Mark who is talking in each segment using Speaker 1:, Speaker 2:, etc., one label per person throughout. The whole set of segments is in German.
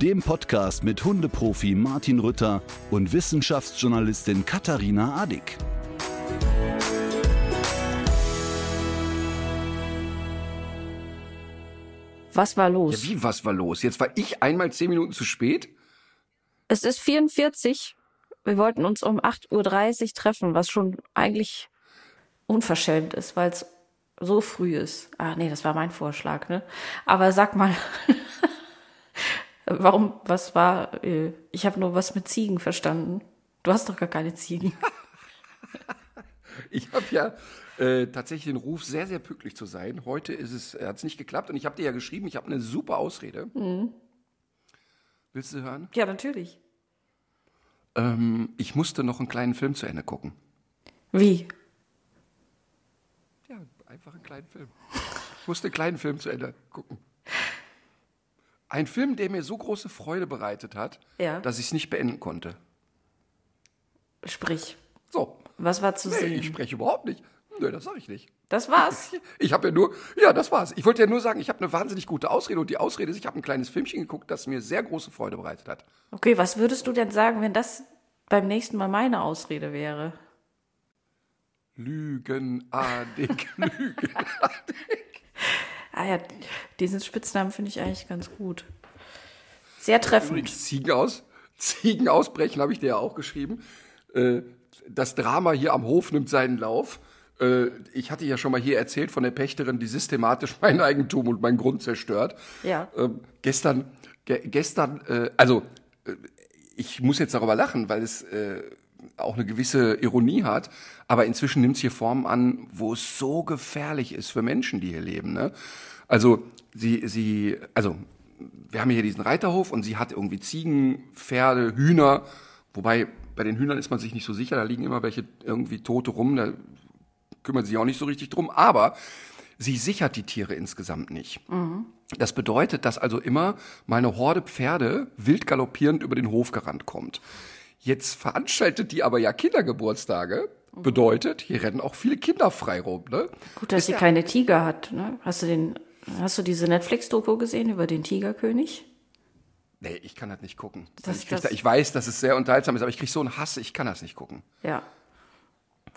Speaker 1: dem Podcast mit Hundeprofi Martin Rütter und Wissenschaftsjournalistin Katharina Adick.
Speaker 2: Was war
Speaker 3: Ja,
Speaker 2: los?
Speaker 3: wie, was war los? Jetzt war ich einmal zehn Minuten zu spät?
Speaker 2: Es ist 44. Wir wollten uns um 8.30 Uhr treffen, was schon eigentlich unverschämt ist, weil es so früh ist. Ah, nee, das war mein Vorschlag, ne? Aber sag mal, warum, was war, äh, ich habe nur was mit Ziegen verstanden. Du hast doch gar keine Ziegen.
Speaker 3: Ich habe ja äh, tatsächlich den Ruf, sehr, sehr pünktlich zu sein. Heute ist es, äh, hat es nicht geklappt und ich habe dir ja geschrieben, ich habe eine super Ausrede. Willst du hören?
Speaker 2: Ja, natürlich.
Speaker 3: Ähm, ich musste noch einen kleinen Film zu Ende gucken.
Speaker 2: Wie?
Speaker 3: Ja, einfach einen kleinen Film. Ich musste einen kleinen Film zu Ende gucken. Ein Film, der mir so große Freude bereitet hat,
Speaker 2: Ja.
Speaker 3: dass ich es nicht beenden konnte.
Speaker 2: Sprich.
Speaker 3: So.
Speaker 2: Was war zu
Speaker 3: Nee,
Speaker 2: sehen?
Speaker 3: ich spreche überhaupt nicht. Nö, das sage ich nicht.
Speaker 2: Das war's.
Speaker 3: Ich habe ja nur, ja, das war's. Ich wollte ja nur sagen, ich habe eine wahnsinnig gute Ausrede und die Ausrede ist, ich habe ein kleines Filmchen geguckt, das mir sehr große Freude bereitet hat.
Speaker 2: Okay, was würdest du denn sagen, wenn das beim nächsten Mal meine Ausrede
Speaker 3: Lügenadig, Lügenadig.
Speaker 2: Ah ja, diesen Spitznamen finde ich eigentlich ganz gut. Sehr treffend.
Speaker 3: Übrigens, Ziegen aus, Ziegen ausbrechen habe ich dir ja auch geschrieben. Äh, Das Drama hier am Hof nimmt seinen Lauf. Äh, Ich hatte ja schon mal hier erzählt von der Pächterin, die systematisch mein Eigentum und meinen Grund zerstört.
Speaker 2: Ja.
Speaker 3: Ähm, gestern, ge gestern, äh, also ich muss jetzt darüber lachen, weil es auch eine gewisse Ironie hat, aber inzwischen nimmt es hier Formen an, wo es so gefährlich ist für Menschen, die hier leben. Ne? Also sie, sie, also wir haben hier diesen Reiterhof und sie hat irgendwie Ziegen, Pferde, Hühner, wobei bei den Hühnern ist man sich nicht so sicher, da liegen immer welche irgendwie Tote rum, da kümmert sich auch nicht so richtig drum, aber sie sichert die Tiere insgesamt nicht. Das bedeutet, dass also immer mal eine Horde Pferde wild galoppierend über den Hof gerannt kommt. Jetzt veranstaltet die aber ja Kindergeburtstage. Bedeutet, hier rennen auch viele Kinder frei rum. Ne?
Speaker 2: Gut, dass sie keine Tiger hat. Ne? Hast du den, hast du diese Netflix-Doku gesehen über den Tigerkönig?
Speaker 3: Nee, ich kann das nicht gucken.
Speaker 2: Das-
Speaker 3: ich,
Speaker 2: das-
Speaker 3: da, ich weiß, dass es sehr unterhaltsam ist, aber ich krieg so einen Hass, ich kann das nicht gucken.
Speaker 2: Ja.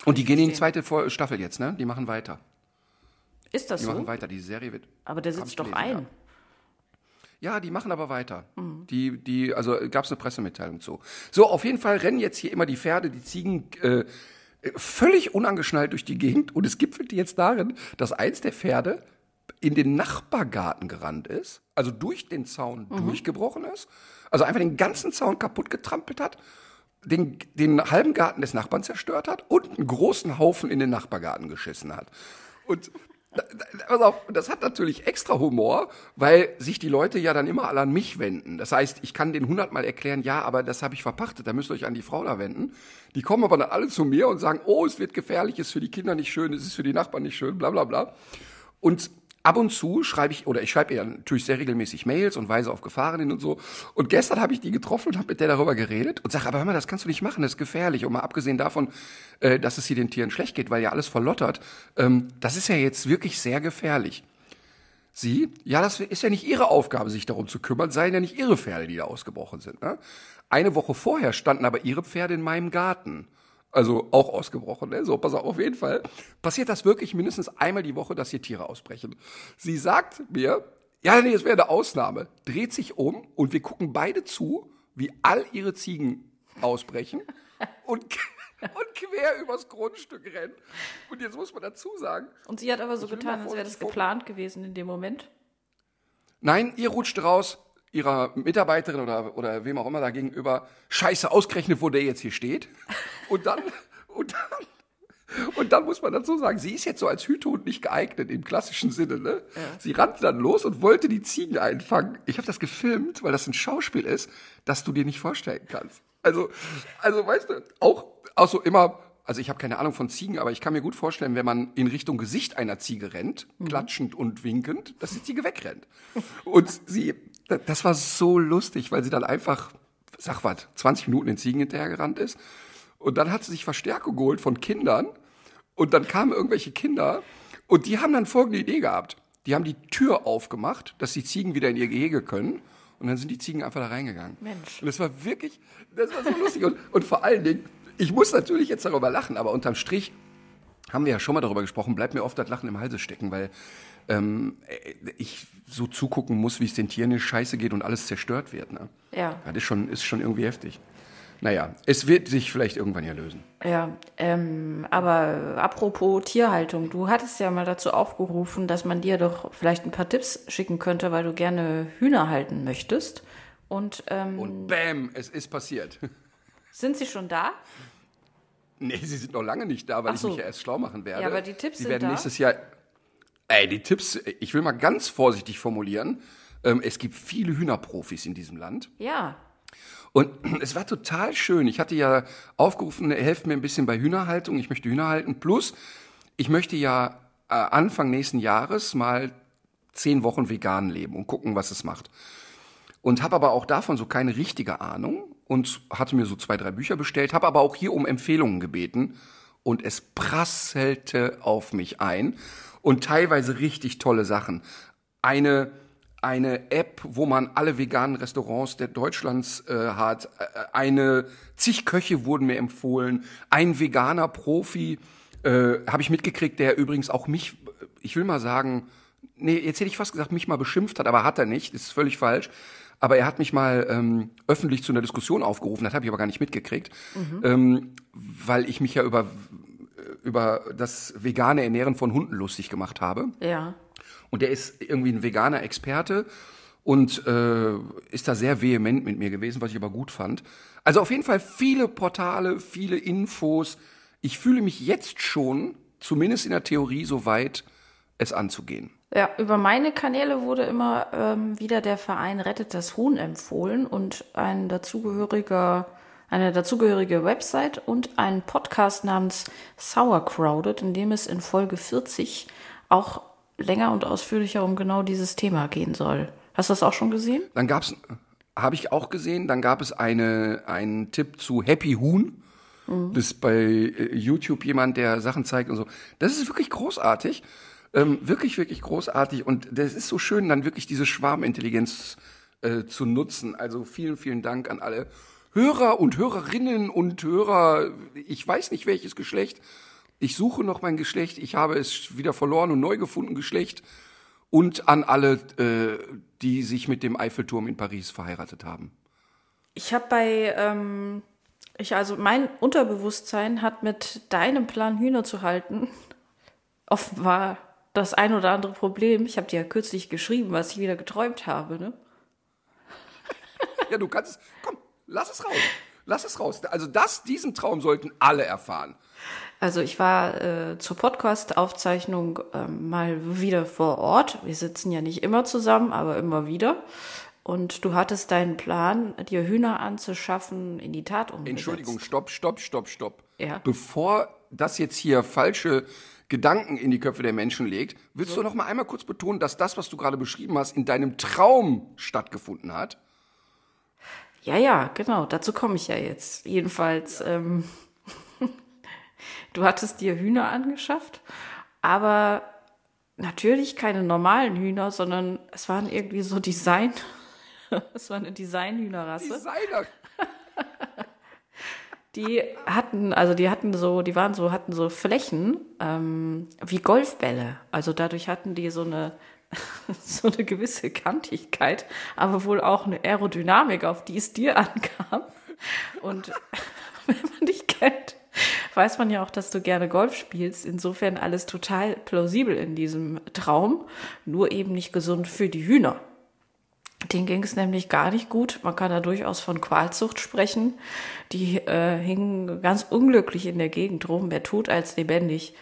Speaker 3: Und die gehen in die zweite Staffel jetzt, ne? Die machen weiter.
Speaker 2: Ist das
Speaker 3: Die
Speaker 2: so?
Speaker 3: machen weiter. Die Serie wird.
Speaker 2: Aber der sitzt doch ein.
Speaker 3: Ja. Die machen aber weiter.
Speaker 2: Mhm.
Speaker 3: Die, die, also gab es eine Pressemitteilung zu. So, auf jeden Fall rennen jetzt hier immer die Pferde, die Ziegen äh, völlig unangeschnallt durch die Gegend und es gipfelt jetzt darin, dass eins der Pferde in den Nachbargarten gerannt ist, also durch den Zaun
Speaker 2: Mhm.
Speaker 3: durchgebrochen ist, also einfach den ganzen Zaun kaputt getrampelt hat, den, den halben Garten des Nachbarn zerstört hat und einen großen Haufen in den Nachbargarten geschissen hat. Und pass auf, das hat natürlich extra Humor, weil sich die Leute ja dann immer alle an mich wenden. Das heißt, ich kann den hundertmal erklären, ja, aber das habe ich verpachtet, da müsst ihr euch an die Frau da wenden. Die kommen aber dann alle zu mir und sagen, oh, es wird gefährlich, es ist für die Kinder nicht schön, es ist für die Nachbarn nicht schön, bla bla bla. Und ab und zu schreibe ich, oder ich schreibe ihr natürlich sehr regelmäßig Mails und weise auf Gefahren hin und so. Und gestern habe ich die getroffen und habe mit der darüber geredet und sage, aber hör mal, das kannst du nicht machen, das ist gefährlich. Und mal abgesehen davon, äh, dass es hier den Tieren schlecht geht, weil ja alles verlottert, ähm, das ist ja jetzt wirklich sehr gefährlich. Sie, ja, das ist ja nicht ihre Aufgabe, sich darum zu kümmern, seien ja nicht ihre Pferde, die da ausgebrochen sind. Ne? Eine Woche vorher standen aber ihre Pferde in meinem Garten. Also auch ausgebrochen, ne? So, pass auf, auf jeden Fall. Passiert das wirklich mindestens einmal die Woche, dass hier Tiere ausbrechen. Sie sagt mir, ja, nee, es wäre eine Ausnahme, dreht sich um und wir gucken beide zu, wie all ihre Ziegen ausbrechen und, und quer übers Grundstück rennen. Und jetzt muss man dazu sagen,
Speaker 2: Und sie hat aber so getan, als wäre das geplant gewesen in dem Moment.
Speaker 3: Nein, ihr rutscht raus, ihrer Mitarbeiterin oder, oder wem auch immer da gegenüber, scheiße, ausgerechnet, wo der jetzt hier steht. Und dann, und dann, und dann muss man dazu sagen, sie ist jetzt so als Hütehund nicht geeignet im klassischen Sinne. Ne? Sie rannte dann los und wollte die Ziegen einfangen. Ich habe das gefilmt, weil das ein Schauspiel ist, das du dir nicht vorstellen kannst. Also, also weißt du, auch, auch so immer Also ich habe keine Ahnung von Ziegen, aber ich kann mir gut vorstellen, wenn man in Richtung Gesicht einer Ziege rennt, klatschend und winkend, dass die Ziege wegrennt. Und sie, das war so lustig, weil sie dann einfach, sag was, 20 Minuten den Ziegen hinterhergerannt ist. Und dann hat sie sich Verstärkung geholt von Kindern. Und dann kamen irgendwelche Kinder und die haben dann folgende Idee gehabt. Die haben die Tür aufgemacht, dass die Ziegen wieder in ihr Gehege können. Und dann sind die Ziegen einfach da reingegangen.
Speaker 2: Mensch.
Speaker 3: Und das war wirklich, das war so lustig. Und, und vor allen Dingen, ich muss natürlich jetzt darüber lachen, aber unterm Strich haben wir ja schon mal darüber gesprochen, bleibt mir oft das Lachen im Halse stecken, weil ähm, ich so zugucken muss, wie es den Tieren scheiße geht und alles zerstört wird. Ne?
Speaker 2: Ja.
Speaker 3: Das ist schon, ist schon irgendwie heftig. Naja, es wird sich vielleicht irgendwann ja lösen.
Speaker 2: Ja, ähm, aber apropos Tierhaltung, du hattest ja mal dazu aufgerufen, dass man dir doch vielleicht ein paar Tipps schicken könnte, weil du gerne Hühner halten möchtest. Und, ähm,
Speaker 3: Und bam, es ist passiert.
Speaker 2: sind sie schon da?
Speaker 3: Nee, sie sind noch lange nicht da, weil
Speaker 2: Ach
Speaker 3: ich
Speaker 2: so.
Speaker 3: mich ja erst schlau machen werde.
Speaker 2: Ja, aber die Tipps
Speaker 3: sie
Speaker 2: sind
Speaker 3: werden
Speaker 2: da.
Speaker 3: nächstes Jahr. Ey, die Tipps, ich will mal ganz vorsichtig formulieren. Ähm, es gibt viele Hühnerprofis in diesem Land.
Speaker 2: Ja.
Speaker 3: Und es war total schön. Ich hatte ja aufgerufen, helft mir ein bisschen bei Hühnerhaltung. Ich möchte Hühner halten. Plus, ich möchte ja äh, Anfang nächsten Jahres mal zehn Wochen vegan leben und gucken, was es macht. Und habe aber auch davon so keine richtige Ahnung und hatte mir so zwei, drei Bücher bestellt, habe aber auch hier um Empfehlungen gebeten und es prasselte auf mich ein und teilweise richtig tolle Sachen. Eine eine App, wo man alle veganen Restaurants der Deutschlands äh, hat. Äh, Eine zig Köche wurden mir empfohlen. Ein veganer Profi äh, habe ich mitgekriegt, der übrigens auch mich, ich will mal sagen, nee, jetzt hätte ich fast gesagt, mich mal beschimpft hat, aber hat er nicht. Ist völlig falsch. Aber er hat mich mal ähm, öffentlich zu einer Diskussion aufgerufen, das habe ich aber gar nicht mitgekriegt, ähm, weil ich mich ja über über das vegane Ernähren von Hunden lustig gemacht habe.
Speaker 2: Ja.
Speaker 3: Und der ist irgendwie ein veganer Experte und äh, ist da sehr vehement mit mir gewesen, was ich aber gut fand. Also auf jeden Fall viele Portale, viele Infos. Ich fühle mich jetzt schon, zumindest in der Theorie, so weit, es anzugehen.
Speaker 2: Ja, über meine Kanäle wurde immer ähm, wieder der Verein Rettet das Huhn empfohlen und ein dazugehöriger, eine dazugehörige Website und ein Podcast namens Sauercrowded, in dem es in Folge 40 auch länger und ausführlicher um genau dieses Thema gehen soll. Hast du das auch schon gesehen?
Speaker 3: Dann gab's, habe ich auch gesehen, dann gab es eine, einen Tipp zu Happy Huhn. Das ist bei äh, YouTube jemand, der Sachen zeigt und so. Das ist wirklich großartig. Ähm, wirklich, wirklich großartig. Und das ist so schön, dann wirklich diese Schwarmintelligenz äh, zu nutzen. Also vielen, vielen Dank an alle Hörer und Hörerinnen und Hörer. Ich weiß nicht welches Geschlecht. Ich suche noch mein Geschlecht. Ich habe es wieder verloren und neu gefunden Geschlecht. Und an alle, äh, die sich mit dem Eiffelturm in Paris verheiratet haben.
Speaker 2: Ich habe bei, ähm, ich also mein Unterbewusstsein hat mit deinem Plan Hühner zu halten offenbar das ein oder andere Problem. Ich habe dir ja kürzlich geschrieben, was ich wieder geträumt habe. Ne?
Speaker 3: Ja, du kannst es. Komm, lass es raus. Lass es raus. Also das, diesen Traum sollten alle erfahren.
Speaker 2: Also ich war äh, zur Podcast-Aufzeichnung ähm, mal wieder vor Ort. Wir sitzen ja nicht immer zusammen, aber immer wieder. Und du hattest deinen Plan, dir Hühner anzuschaffen, in die Tat umgesetzt.
Speaker 3: Entschuldigung, stopp, stopp, stopp, stopp.
Speaker 2: Ja.
Speaker 3: Bevor das jetzt hier falsche Gedanken in die Köpfe der Menschen legt, willst du noch mal einmal kurz betonen, dass das, was du gerade beschrieben hast, in deinem Traum stattgefunden hat?
Speaker 2: Ja, ja, genau. Dazu komme ich ja jetzt. Jedenfalls, ähm, du hattest dir Hühner angeschafft, aber natürlich keine normalen Hühner, sondern es waren irgendwie so Design. Es war eine Designhühnerrasse.
Speaker 3: Designer.
Speaker 2: Die hatten, also die hatten so, die waren so, hatten so Flächen ähm, wie Golfbälle. Also dadurch hatten die so eine so eine gewisse Kantigkeit, aber wohl auch eine Aerodynamik, auf die es dir ankam. Und wenn man dich kennt, weiß man ja auch, dass du gerne Golf spielst. Insofern alles total plausibel in diesem Traum, nur eben nicht gesund für die Hühner. Den ging es nämlich gar nicht gut. Man kann da durchaus von Qualzucht sprechen. Die äh, hingen ganz unglücklich in der Gegend rum, mehr tot als lebendig.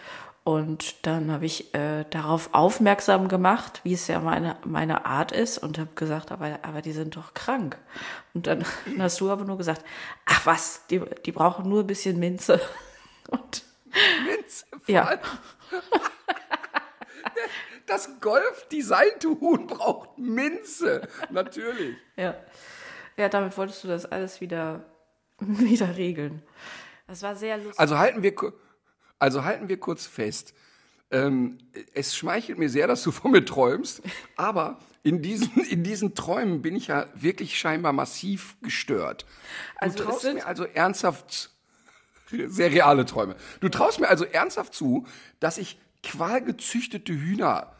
Speaker 2: Und dann habe ich äh, darauf aufmerksam gemacht, wie es ja meine, meine Art ist, und habe gesagt, aber, aber die sind doch krank. Und dann hast du aber nur gesagt, ach was, die, die brauchen nur ein bisschen Minze. Und
Speaker 3: Minze.
Speaker 2: ja,
Speaker 3: Das golf-designte Huhn braucht Minze. Natürlich.
Speaker 2: ja. Ja, damit wolltest du das alles wieder, wieder regeln. Das war sehr lustig.
Speaker 3: Also halten wir, also halten wir kurz fest. Ähm, es schmeichelt mir sehr, dass du von mir träumst, aber in diesen, in diesen Träumen bin ich ja wirklich scheinbar massiv gestört. Du
Speaker 2: Also
Speaker 3: traust mir also ernsthaft, sehr reale Träume. Du traust mir also ernsthaft zu, dass ich qualgezüchtete Hühner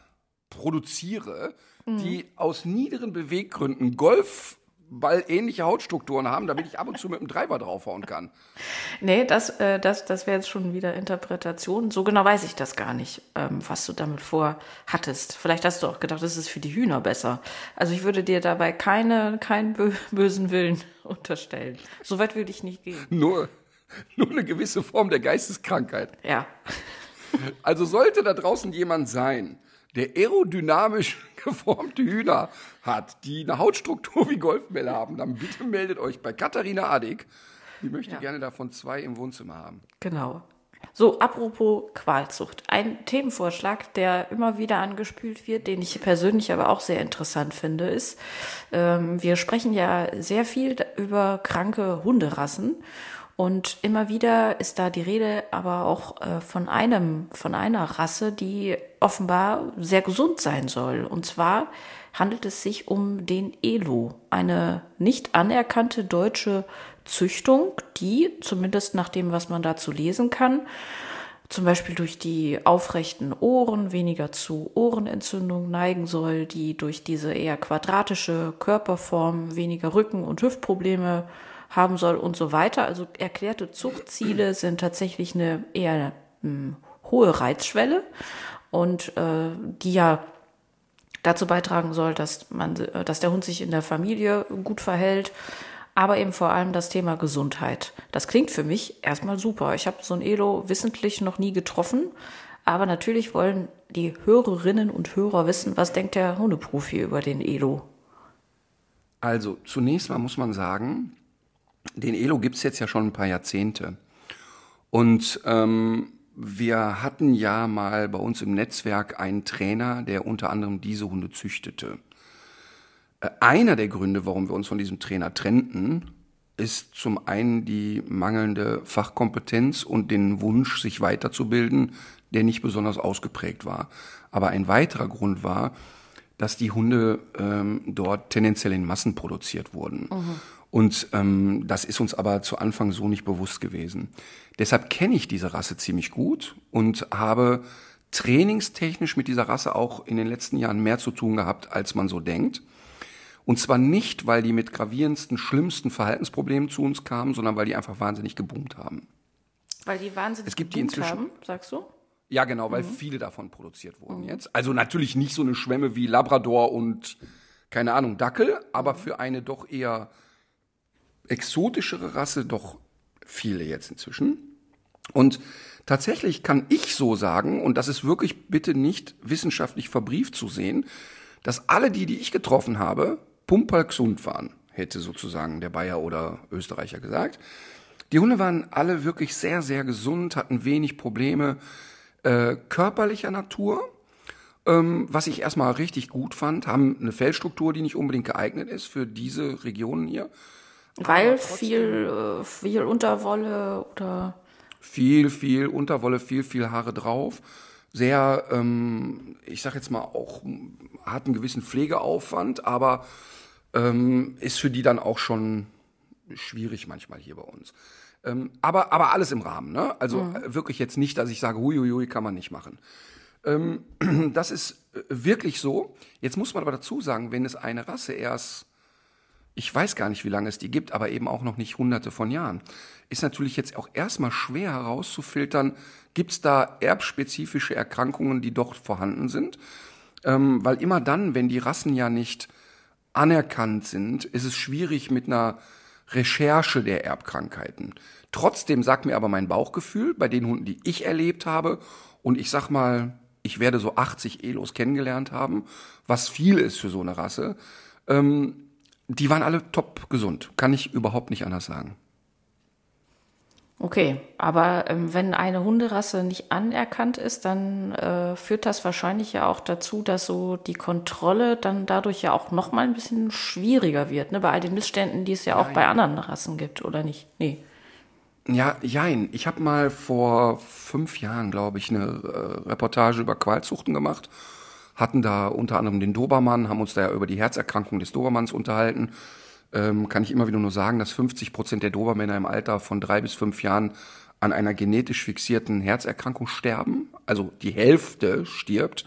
Speaker 3: produziere, die aus niederen Beweggründen Golfball-ähnliche Hautstrukturen haben, damit ich ab und zu mit dem Treiber draufhauen kann.
Speaker 2: Nee, das, äh, das, das wäre jetzt schon wieder Interpretation. So genau weiß ich das gar nicht, ähm, was du damit vorhattest. Vielleicht hast du auch gedacht, das ist für die Hühner besser. Also ich würde dir dabei keine, keinen bö bösen Willen unterstellen. So weit würde ich nicht gehen.
Speaker 3: Nur, nur eine gewisse Form der Geisteskrankheit.
Speaker 2: Ja.
Speaker 3: Also sollte da draußen jemand sein, der aerodynamisch geformte Hühner hat, die eine Hautstruktur wie Golfbälle haben, dann bitte meldet euch bei Katharina Adig. Die möchte
Speaker 2: Ja.
Speaker 3: gerne davon zwei im Wohnzimmer haben.
Speaker 2: Genau. So, apropos Qualzucht. Ein Themenvorschlag, der immer wieder angespült wird, den ich persönlich aber auch sehr interessant finde, ist, ähm, wir sprechen ja sehr viel über kranke Hunderassen. Und immer wieder ist da die Rede aber auch äh, von einem, von einer Rasse, die offenbar sehr gesund sein soll. Und zwar handelt es sich um den Elo, eine nicht anerkannte deutsche Züchtung, die, zumindest nach dem, was man dazu lesen kann, zum Beispiel durch die aufrechten Ohren weniger zu Ohrenentzündung neigen soll, die durch diese eher quadratische Körperform weniger Rücken- und Hüftprobleme haben soll und so weiter. Also erklärte Zuchtziele sind tatsächlich eine eher hm, hohe Reizschwelle und äh, die ja dazu beitragen soll, dass man, äh, dass der Hund sich in der Familie gut verhält, aber eben vor allem das Thema Gesundheit. Das klingt für mich erstmal super. Ich habe so ein Elo wissentlich noch nie getroffen, aber natürlich wollen die Hörerinnen und Hörer wissen, was denkt der Hundeprofi über den Elo?
Speaker 3: Also zunächst mal muss man sagen, den Elo gibt's jetzt ja schon ein paar Jahrzehnte. Und ähm, wir hatten ja mal bei uns im Netzwerk einen Trainer, der unter anderem diese Hunde züchtete. Äh, Einer der Gründe, warum wir uns von diesem Trainer trennten, ist zum einen die mangelnde Fachkompetenz und den Wunsch, sich weiterzubilden, der nicht besonders ausgeprägt war. Aber ein weiterer Grund war, dass die Hunde ähm, dort tendenziell in Massen produziert wurden. Und ähm, das ist uns aber zu Anfang so nicht bewusst gewesen. Deshalb kenne ich diese Rasse ziemlich gut und habe trainingstechnisch mit dieser Rasse auch in den letzten Jahren mehr zu tun gehabt, als man so denkt. Und zwar nicht, weil die mit gravierendsten, schlimmsten Verhaltensproblemen zu uns kamen, sondern weil die einfach wahnsinnig geboomt haben.
Speaker 2: Weil die wahnsinnig
Speaker 3: Es gibt die
Speaker 2: geboomt
Speaker 3: inzwischen-
Speaker 2: haben, sagst du?
Speaker 3: Ja, genau, weil viele davon produziert wurden jetzt. Also natürlich nicht so eine Schwemme wie Labrador und, keine Ahnung, Dackel, aber für eine doch eher exotischere Rasse doch viele jetzt inzwischen. Und tatsächlich kann ich so sagen, und das ist wirklich bitte nicht wissenschaftlich verbrieft zu sehen, dass alle die, die ich getroffen habe, pumperl gesund waren, hätte sozusagen der Bayer oder Österreicher gesagt. Die Hunde waren alle wirklich sehr, sehr gesund, hatten wenig Probleme äh, körperlicher Natur, ähm, was ich erstmal richtig gut fand, haben eine Fellstruktur, die nicht unbedingt geeignet ist für diese Regionen hier.
Speaker 2: Weil viel, äh, viel Unterwolle oder
Speaker 3: Viel, viel Unterwolle, viel, viel Haare drauf. Sehr, ähm, ich sag jetzt mal, auch hat einen gewissen Pflegeaufwand, aber ähm, ist für die dann auch schon schwierig manchmal hier bei uns. Ähm, aber, aber alles im Rahmen, ne? Also äh, wirklich jetzt nicht, dass ich sage, huiuiui, kann man nicht machen. Ähm, das ist äh, wirklich so. Jetzt muss man aber dazu sagen, wenn es eine Rasse erst ich weiß gar nicht, wie lange es die gibt, aber eben auch noch nicht hunderte von Jahren, ist natürlich jetzt auch erstmal schwer herauszufiltern, gibt es da erbspezifische Erkrankungen, die doch vorhanden sind. Ähm, weil immer dann, wenn die Rassen ja nicht anerkannt sind, ist es schwierig mit einer Recherche der Erbkrankheiten. Trotzdem sagt mir aber mein Bauchgefühl bei den Hunden, die ich erlebt habe, und ich sag mal, ich werde so 80 Elos kennengelernt haben, was viel ist für so eine Rasse, die waren alle top gesund. Kann ich überhaupt nicht anders sagen.
Speaker 2: Okay, aber ähm, wenn eine Hunderasse nicht anerkannt ist, dann äh, führt das wahrscheinlich ja auch dazu, dass so die Kontrolle dann dadurch ja auch noch mal ein bisschen schwieriger wird, ne? Bei all den Missständen, die es ja auch
Speaker 3: Nein.
Speaker 2: bei anderen Rassen gibt, oder nicht? Nee.
Speaker 3: Ja, jein. Ich habe mal vor fünf Jahren, glaube ich, eine äh, Reportage über Qualzuchten gemacht. Hatten da unter anderem den Dobermann, haben uns da ja über die Herzerkrankung des Dobermanns unterhalten. Ähm, kann ich immer wieder nur sagen, dass 50 Prozent der Dobermänner im Alter von drei bis fünf Jahren an einer genetisch fixierten Herzerkrankung sterben. Also die Hälfte stirbt.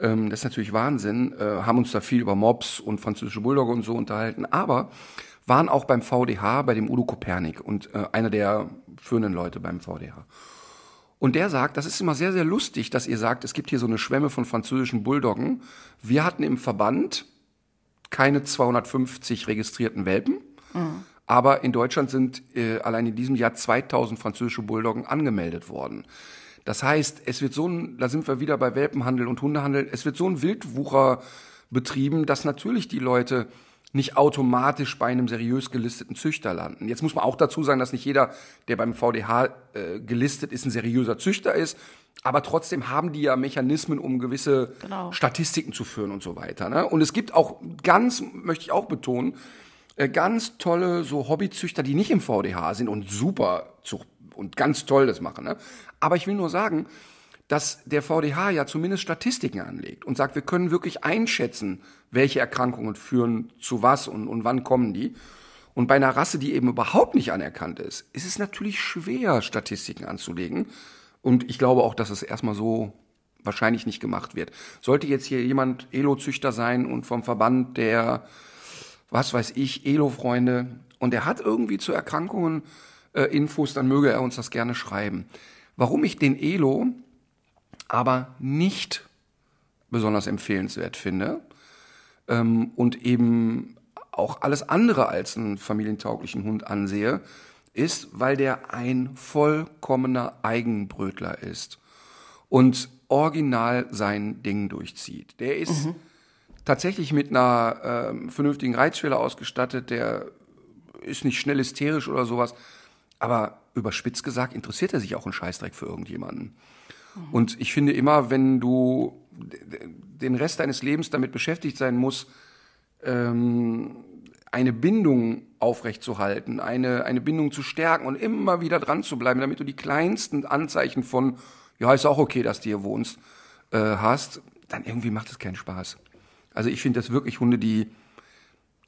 Speaker 3: Ähm, das ist natürlich Wahnsinn. Äh, haben uns da viel über Mobs und französische Bulldogge und so unterhalten, aber waren auch beim VDH, bei dem Udo Kopernik und äh, einer der führenden Leute beim VDH. Und der sagt, das ist immer sehr, sehr lustig, dass ihr sagt, es gibt hier so eine Schwemme von französischen Bulldoggen. Wir hatten im Verband keine 250 registrierten Welpen, aber in Deutschland sind äh, allein in diesem Jahr 2000 französische Bulldoggen angemeldet worden. Das heißt, es wird so ein, da sind wir wieder bei Welpenhandel und Hundehandel, es wird so ein Wildwucher betrieben, dass natürlich die Leute nicht automatisch bei einem seriös gelisteten Züchter landen. Jetzt muss man auch dazu sagen, dass nicht jeder, der beim VDH äh, gelistet ist, ein seriöser Züchter ist. Aber trotzdem haben die ja Mechanismen, um gewisse
Speaker 2: Genau.
Speaker 3: Statistiken zu führen und so weiter. Ne? Und es gibt auch ganz, möchte ich auch betonen, äh, ganz tolle so Hobbyzüchter, die nicht im VDH sind und super Zucht und ganz toll das machen. Ne? Aber ich will nur sagen, dass der VDH ja zumindest Statistiken anlegt und sagt, wir können wirklich einschätzen, welche Erkrankungen führen zu was und, und wann kommen die. Und bei einer Rasse, die eben überhaupt nicht anerkannt ist, ist es natürlich schwer, Statistiken anzulegen. Und ich glaube auch, dass es erstmal so wahrscheinlich nicht gemacht wird. Sollte jetzt hier jemand Elo-Züchter sein und vom Verband der, was weiß ich, Elo-Freunde und der hat irgendwie zu Erkrankungen äh, Infos, dann möge er uns das gerne schreiben. Warum ich den Elo aber nicht besonders empfehlenswert finde ähm, und eben auch alles andere als einen familientauglichen Hund ansehe, ist, weil der ein vollkommener Eigenbrötler ist und original sein Ding durchzieht. Der ist tatsächlich mit einer ähm, vernünftigen Reizschwelle ausgestattet, der ist nicht schnell hysterisch oder sowas, aber überspitzt gesagt interessiert er sich auch einen Scheißdreck für irgendjemanden. Und ich finde immer, wenn du den Rest deines Lebens damit beschäftigt sein musst, ähm, eine Bindung aufrechtzuhalten, eine, eine Bindung zu stärken und immer wieder dran zu bleiben, damit du die kleinsten Anzeichen von, ja, ist auch okay, dass du hier wohnst, äh, hast, dann irgendwie macht es keinen Spaß. Also ich finde das wirklich Hunde, die,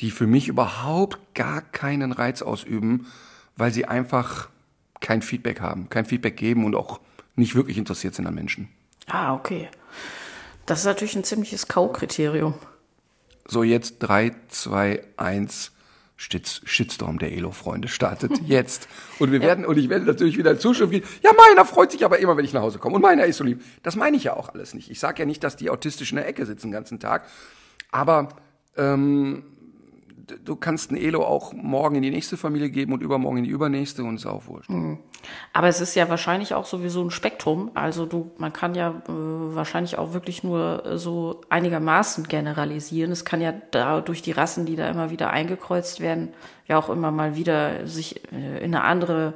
Speaker 3: die für mich überhaupt gar keinen Reiz ausüben, weil sie einfach kein Feedback haben, kein Feedback geben und auch nicht wirklich interessiert sind an Menschen.
Speaker 2: Ah, okay. Das ist natürlich ein ziemliches K.O.-Kriterium.
Speaker 3: So, jetzt 3, 2, 1. Shits, Shitstorm der Elo-Freunde startet jetzt. Und wir werden, und ich werde natürlich wieder wie, Ja, meiner freut sich aber immer, wenn ich nach Hause komme. Und meiner ist so lieb. Das meine ich ja auch alles nicht. Ich sage ja nicht, dass die autistisch in der Ecke sitzen den ganzen Tag. Aber ähm, du kannst ein Elo auch morgen in die nächste Familie geben und übermorgen in die übernächste und ist auch wurscht.
Speaker 2: Aber es ist ja wahrscheinlich auch sowieso ein Spektrum. Also du, man kann ja äh, wahrscheinlich auch wirklich nur äh, so einigermaßen generalisieren. Es kann ja da durch die Rassen, die da immer wieder eingekreuzt werden, ja auch immer mal wieder sich äh, in eine andere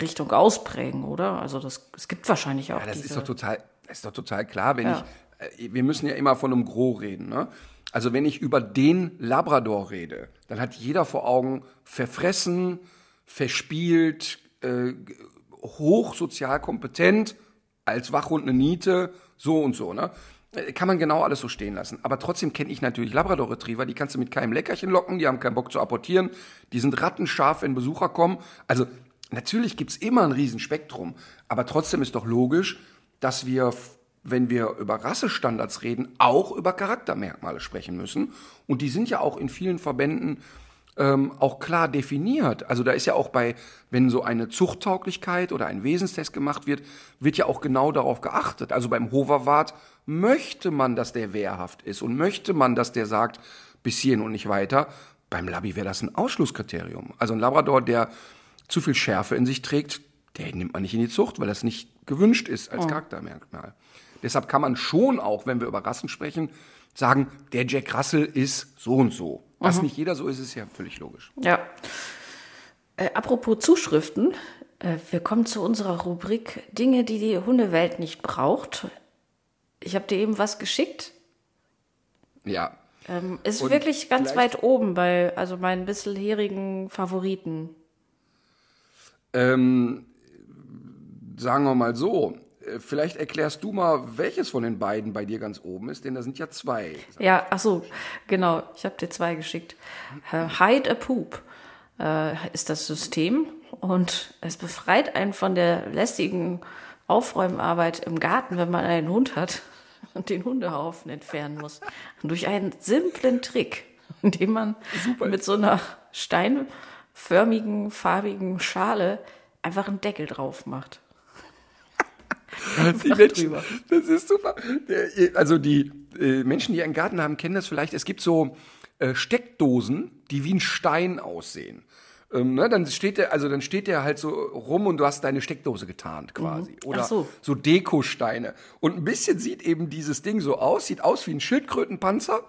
Speaker 2: Richtung ausprägen, oder? Also das, es gibt wahrscheinlich auch
Speaker 3: Ja, das
Speaker 2: diese.
Speaker 3: ist doch total, das ist doch total klar, wenn
Speaker 2: Ja.
Speaker 3: ich, äh, wir müssen ja immer von einem Gros reden, ne? Also wenn ich über den Labrador rede, dann hat jeder vor Augen verfressen, verspielt, äh, hochsozial kompetent, als Wachhund eine Niete, so und so, ne? Äh, Kann man genau alles so stehen lassen. Aber trotzdem kenne ich natürlich Labrador Retriever, die kannst du mit keinem Leckerchen locken, die haben keinen Bock zu apportieren, die sind rattenscharf, wenn Besucher kommen. Also natürlich gibt's immer ein Riesenspektrum, aber trotzdem ist doch logisch, dass wir, wenn wir über Rassestandards reden, auch über Charaktermerkmale sprechen müssen. Und die sind ja auch in vielen Verbänden ähm, auch klar definiert. Also da ist ja auch bei, wenn so eine Zuchttauglichkeit oder ein Wesenstest gemacht wird, wird ja auch genau darauf geachtet. Also beim Hoverwart möchte man, dass der wehrhaft ist und möchte man, dass der sagt, bis hierhin und nicht weiter. Beim Labby wäre das ein Ausschlusskriterium. Also ein Labrador, der zu viel Schärfe in sich trägt, der nimmt man nicht in die Zucht, weil das nicht gewünscht ist als Charaktermerkmal. Deshalb kann man schon auch, wenn wir über Rassen sprechen, sagen, der Jack Russell ist so und so. Dass nicht jeder so ist, ist ja völlig logisch.
Speaker 2: Ja. Äh, apropos Zuschriften, Äh, wir kommen zu unserer Rubrik Dinge, die die Hundewelt nicht braucht. Ich habe dir eben was geschickt.
Speaker 3: Ja.
Speaker 2: Ähm, ist
Speaker 3: Und
Speaker 2: wirklich ganz weit oben bei also meinen bisherigen Favoriten.
Speaker 3: Ähm, sagen wir mal so, vielleicht erklärst du mal, welches von den beiden bei dir ganz oben ist, denn da sind ja zwei.
Speaker 2: Ja, ach so, genau. Ich habe dir zwei geschickt. Äh, Hide a Poop äh, ist das System und es befreit einen von der lästigen Aufräumarbeit im Garten, wenn man einen Hund hat und den Hundehaufen entfernen muss. Durch einen simplen Trick, indem man mit so einer steinförmigen, farbigen Schale einfach einen Deckel drauf macht.
Speaker 3: Die Menschen, das ist super. Also die äh, Menschen, die einen Garten haben, kennen das vielleicht. Es gibt so äh, Steckdosen, die wie ein Stein aussehen. Ähm, ne, dann steht der, also dann steht der halt so rum und du hast deine Steckdose getarnt quasi. Oder
Speaker 2: Mhm. Ach so.
Speaker 3: so Dekosteine. Und ein bisschen sieht eben dieses Ding so aus, sieht aus wie ein Schildkrötenpanzer.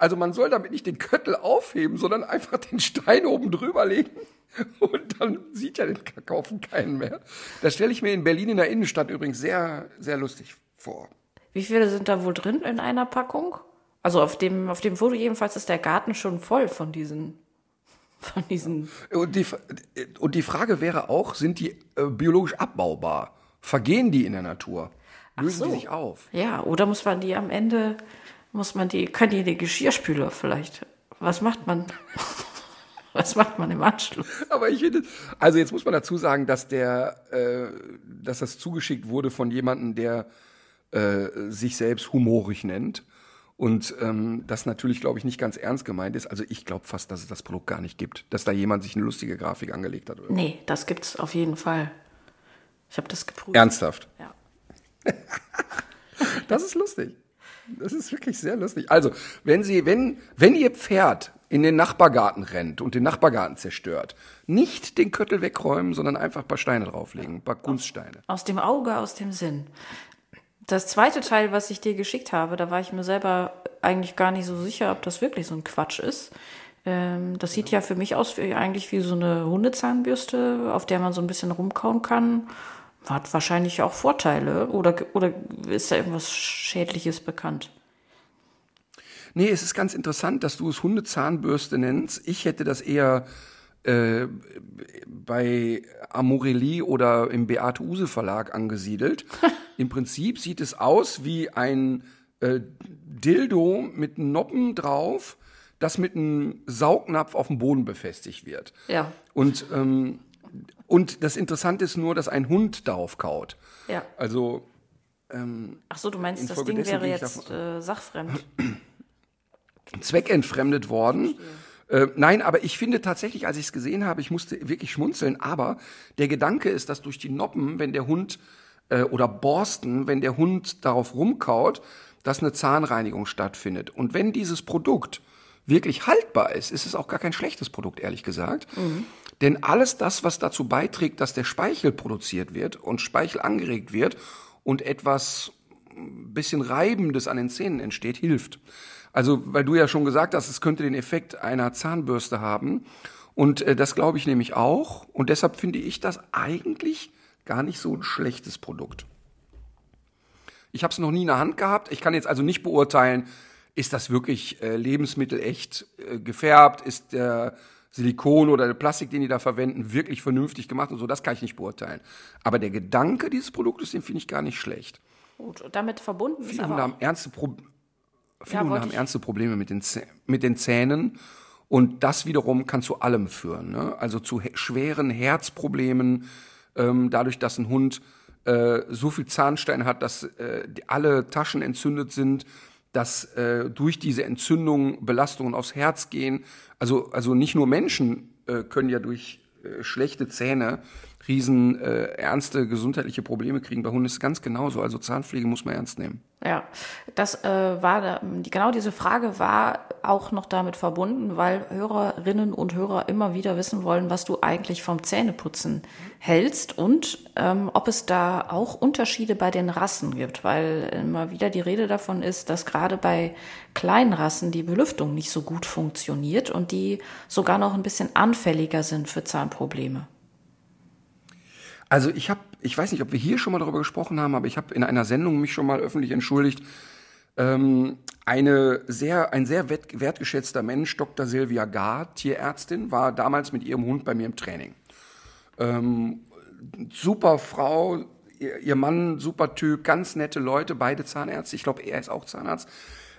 Speaker 3: Also man soll damit nicht den Köttel aufheben, sondern einfach den Stein oben drüber legen. Und dann sieht ja den Kackhaufen keinen mehr. Das stelle ich mir in Berlin in der Innenstadt übrigens sehr, sehr lustig vor.
Speaker 2: Wie viele sind da wohl drin in einer Packung? Also auf dem, auf dem Foto jedenfalls ist der Garten schon voll von diesen, von diesen.
Speaker 3: Und die, und die Frage wäre auch, sind die äh, biologisch abbaubar? Vergehen die in der Natur? Lösen
Speaker 2: so.
Speaker 3: die sich auf?
Speaker 2: Ja, oder muss man die am Ende, muss man die, können die in den Geschirrspüler vielleicht? Was macht man? Was macht man im Anschluss?
Speaker 3: Aber ich finde, also jetzt muss man dazu sagen, dass der, äh, dass das zugeschickt wurde von jemandem, der äh, sich selbst humorig nennt. Und ähm, das natürlich, glaube ich, nicht ganz ernst gemeint ist. Also ich glaube fast, dass es das Produkt gar nicht gibt. Dass da jemand sich eine lustige Grafik angelegt hat. Oder?
Speaker 2: Nee, das gibt's auf jeden Fall. Ich habe das geprüft.
Speaker 3: Ernsthaft.
Speaker 2: Ja.
Speaker 3: Das ist lustig. Das ist wirklich sehr lustig. Also, wenn Sie, wenn, wenn Ihr Pferd in den Nachbargarten rennt und den Nachbargarten zerstört, nicht den Köttel wegräumen, sondern einfach ein paar Steine drauflegen, ein paar Kunststeine.
Speaker 2: Aus dem Auge, aus dem Sinn. Das zweite Teil, was ich dir geschickt habe, da war ich mir selber eigentlich gar nicht so sicher, ob das wirklich so ein Quatsch ist. Ähm, das sieht ja für mich aus wie, eigentlich wie so eine Hundezahnbürste, auf der man so ein bisschen rumkauen kann. Hat wahrscheinlich auch Vorteile. Oder, oder ist da irgendwas Schädliches bekannt?
Speaker 3: Nee, es ist ganz interessant, dass du es Hundezahnbürste nennst. Ich hätte das eher äh, bei Amorelli oder im Beate Use Verlag angesiedelt. Im Prinzip sieht es aus wie ein äh, Dildo mit Noppen drauf, das mit einem Saugnapf auf dem Boden befestigt wird.
Speaker 2: Ja.
Speaker 3: Und, ähm, und das Interessante ist nur, dass ein Hund darauf kaut.
Speaker 2: Ja.
Speaker 3: Also
Speaker 2: Ach so, du meinst, das Ding wäre jetzt äh, sachfremd.
Speaker 3: zweckentfremdet worden. Äh, nein, aber ich finde tatsächlich, als ich es gesehen habe, ich musste wirklich schmunzeln. Aber der Gedanke ist, dass durch die Noppen, wenn der Hund äh, oder Borsten, wenn der Hund darauf rumkaut, dass eine Zahnreinigung stattfindet. Und wenn dieses Produkt wirklich haltbar ist, ist es auch gar kein schlechtes Produkt, ehrlich gesagt. Denn alles das, was dazu beiträgt, dass der Speichel produziert wird und Speichel angeregt wird und etwas bisschen Reibendes an den Zähnen entsteht, hilft. Also, weil du ja schon gesagt hast, es könnte den Effekt einer Zahnbürste haben. Und äh, das glaube ich nämlich auch. Und deshalb finde ich das eigentlich gar nicht so ein schlechtes Produkt. Ich habe es noch nie in der Hand gehabt. Ich kann jetzt also nicht beurteilen, ist das wirklich äh, Lebensmittel echt äh, gefärbt? Ist der Silikon oder der Plastik, den die da verwenden, wirklich vernünftig gemacht und so? Das kann ich nicht beurteilen. Aber der Gedanke dieses Produktes, den finde ich gar nicht schlecht.
Speaker 2: Gut, und damit verbunden ist
Speaker 3: Viele Hunde
Speaker 2: aber
Speaker 3: haben ernste, Pro viele
Speaker 2: Ja,
Speaker 3: haben ernste Probleme mit den, Zäh mit den Zähnen. Und das wiederum kann zu allem führen. Ne? Also zu he schweren Herzproblemen, ähm, dadurch, dass ein Hund äh, so viel Zahnstein hat, dass äh, alle Taschen entzündet sind, dass äh, durch diese Entzündung Belastungen aufs Herz gehen. Also, also nicht nur Menschen äh, können ja durch äh, schlechte Zähne riesen äh, ernste gesundheitliche Probleme kriegen. Bei Hunden ist es ganz genauso. Also Zahnpflege muss man ernst nehmen.
Speaker 2: Ja, das äh, war die, genau diese Frage war auch noch damit verbunden, weil Hörerinnen und Hörer immer wieder wissen wollen, was du eigentlich vom Zähneputzen hältst und ähm, ob es da auch Unterschiede bei den Rassen gibt, weil immer wieder die Rede davon ist, dass gerade bei kleinen Rassen die Belüftung nicht so gut funktioniert und die sogar noch ein bisschen anfälliger sind für Zahnprobleme.
Speaker 3: Also ich habe, ich weiß nicht, ob wir hier schon mal darüber gesprochen haben, aber ich habe in einer Sendung mich schon mal öffentlich entschuldigt. Ähm, eine sehr, ein sehr wert, wertgeschätzter Mensch, Dr. Silvia Gar, Tierärztin, war damals mit ihrem Hund bei mir im Training. Ähm, super Frau, ihr, ihr Mann, super Typ, ganz nette Leute, beide Zahnärzte. Ich glaube, er ist auch Zahnarzt.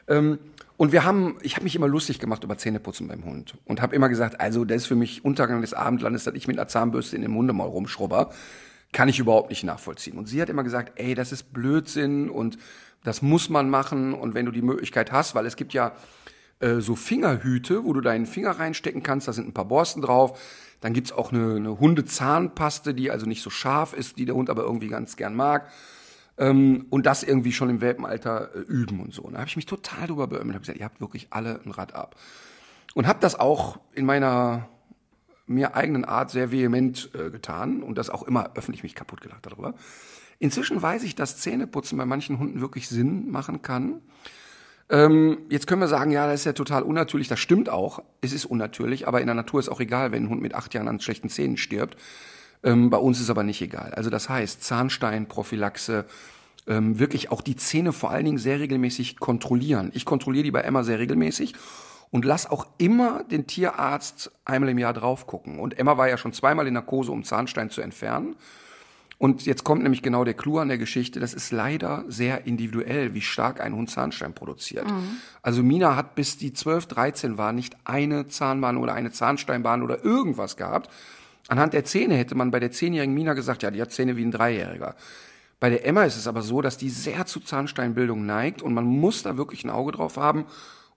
Speaker 3: Ähm, und wir haben, ich habe mich immer lustig gemacht über Zähneputzen beim Hund und habe immer gesagt, also das ist für mich Untergang des Abendlandes, dass ich mit einer Zahnbürste in den Munde mal rumschrubber. Kann ich überhaupt nicht nachvollziehen. Und sie hat immer gesagt, ey, das ist Blödsinn und das muss man machen. Und wenn du die Möglichkeit hast, weil es gibt ja äh, so Fingerhüte, wo du deinen Finger reinstecken kannst, da sind ein paar Borsten drauf. Dann gibt's auch eine, eine Hundezahnpaste, die also nicht so scharf ist, die der Hund aber irgendwie ganz gern mag. Ähm, und das irgendwie schon im Welpenalter äh, üben und so. Und da habe ich mich total drüber beömmelt habe gesagt, ihr habt wirklich alle ein Rad ab. Und habe das auch in meiner mir eigenen Art sehr vehement äh, getan und das auch immer öffentlich mich kaputt gelacht darüber. Inzwischen weiß ich, dass Zähneputzen bei manchen Hunden wirklich Sinn machen kann. Ähm, jetzt können wir sagen, ja, das ist ja total unnatürlich. Das stimmt auch. Es ist unnatürlich, aber in der Natur ist auch egal, wenn ein Hund mit acht Jahren an schlechten Zähnen stirbt. Ähm, bei uns ist aber nicht egal. Also das heißt, Zahnsteinprophylaxe, ähm, wirklich auch die Zähne vor allen Dingen sehr regelmäßig kontrollieren. Ich kontrolliere die bei Emma sehr regelmäßig und lass auch immer den Tierarzt einmal im Jahr drauf gucken. Und Emma war ja schon zweimal in Narkose, um Zahnstein zu entfernen. Und jetzt kommt nämlich genau der Clou an der Geschichte. Das ist leider sehr individuell, wie stark ein Hund Zahnstein produziert. Mhm. Also Mina hat bis die 12, 13 war nicht eine Zahnbahn oder eine Zahnsteinbahn oder irgendwas gehabt. Anhand der Zähne hätte man bei der zehnjährigen Mina gesagt, ja, die hat Zähne wie ein Dreijähriger. Bei der Emma ist es aber so, dass die sehr zu Zahnsteinbildung neigt und man muss da wirklich ein Auge drauf haben.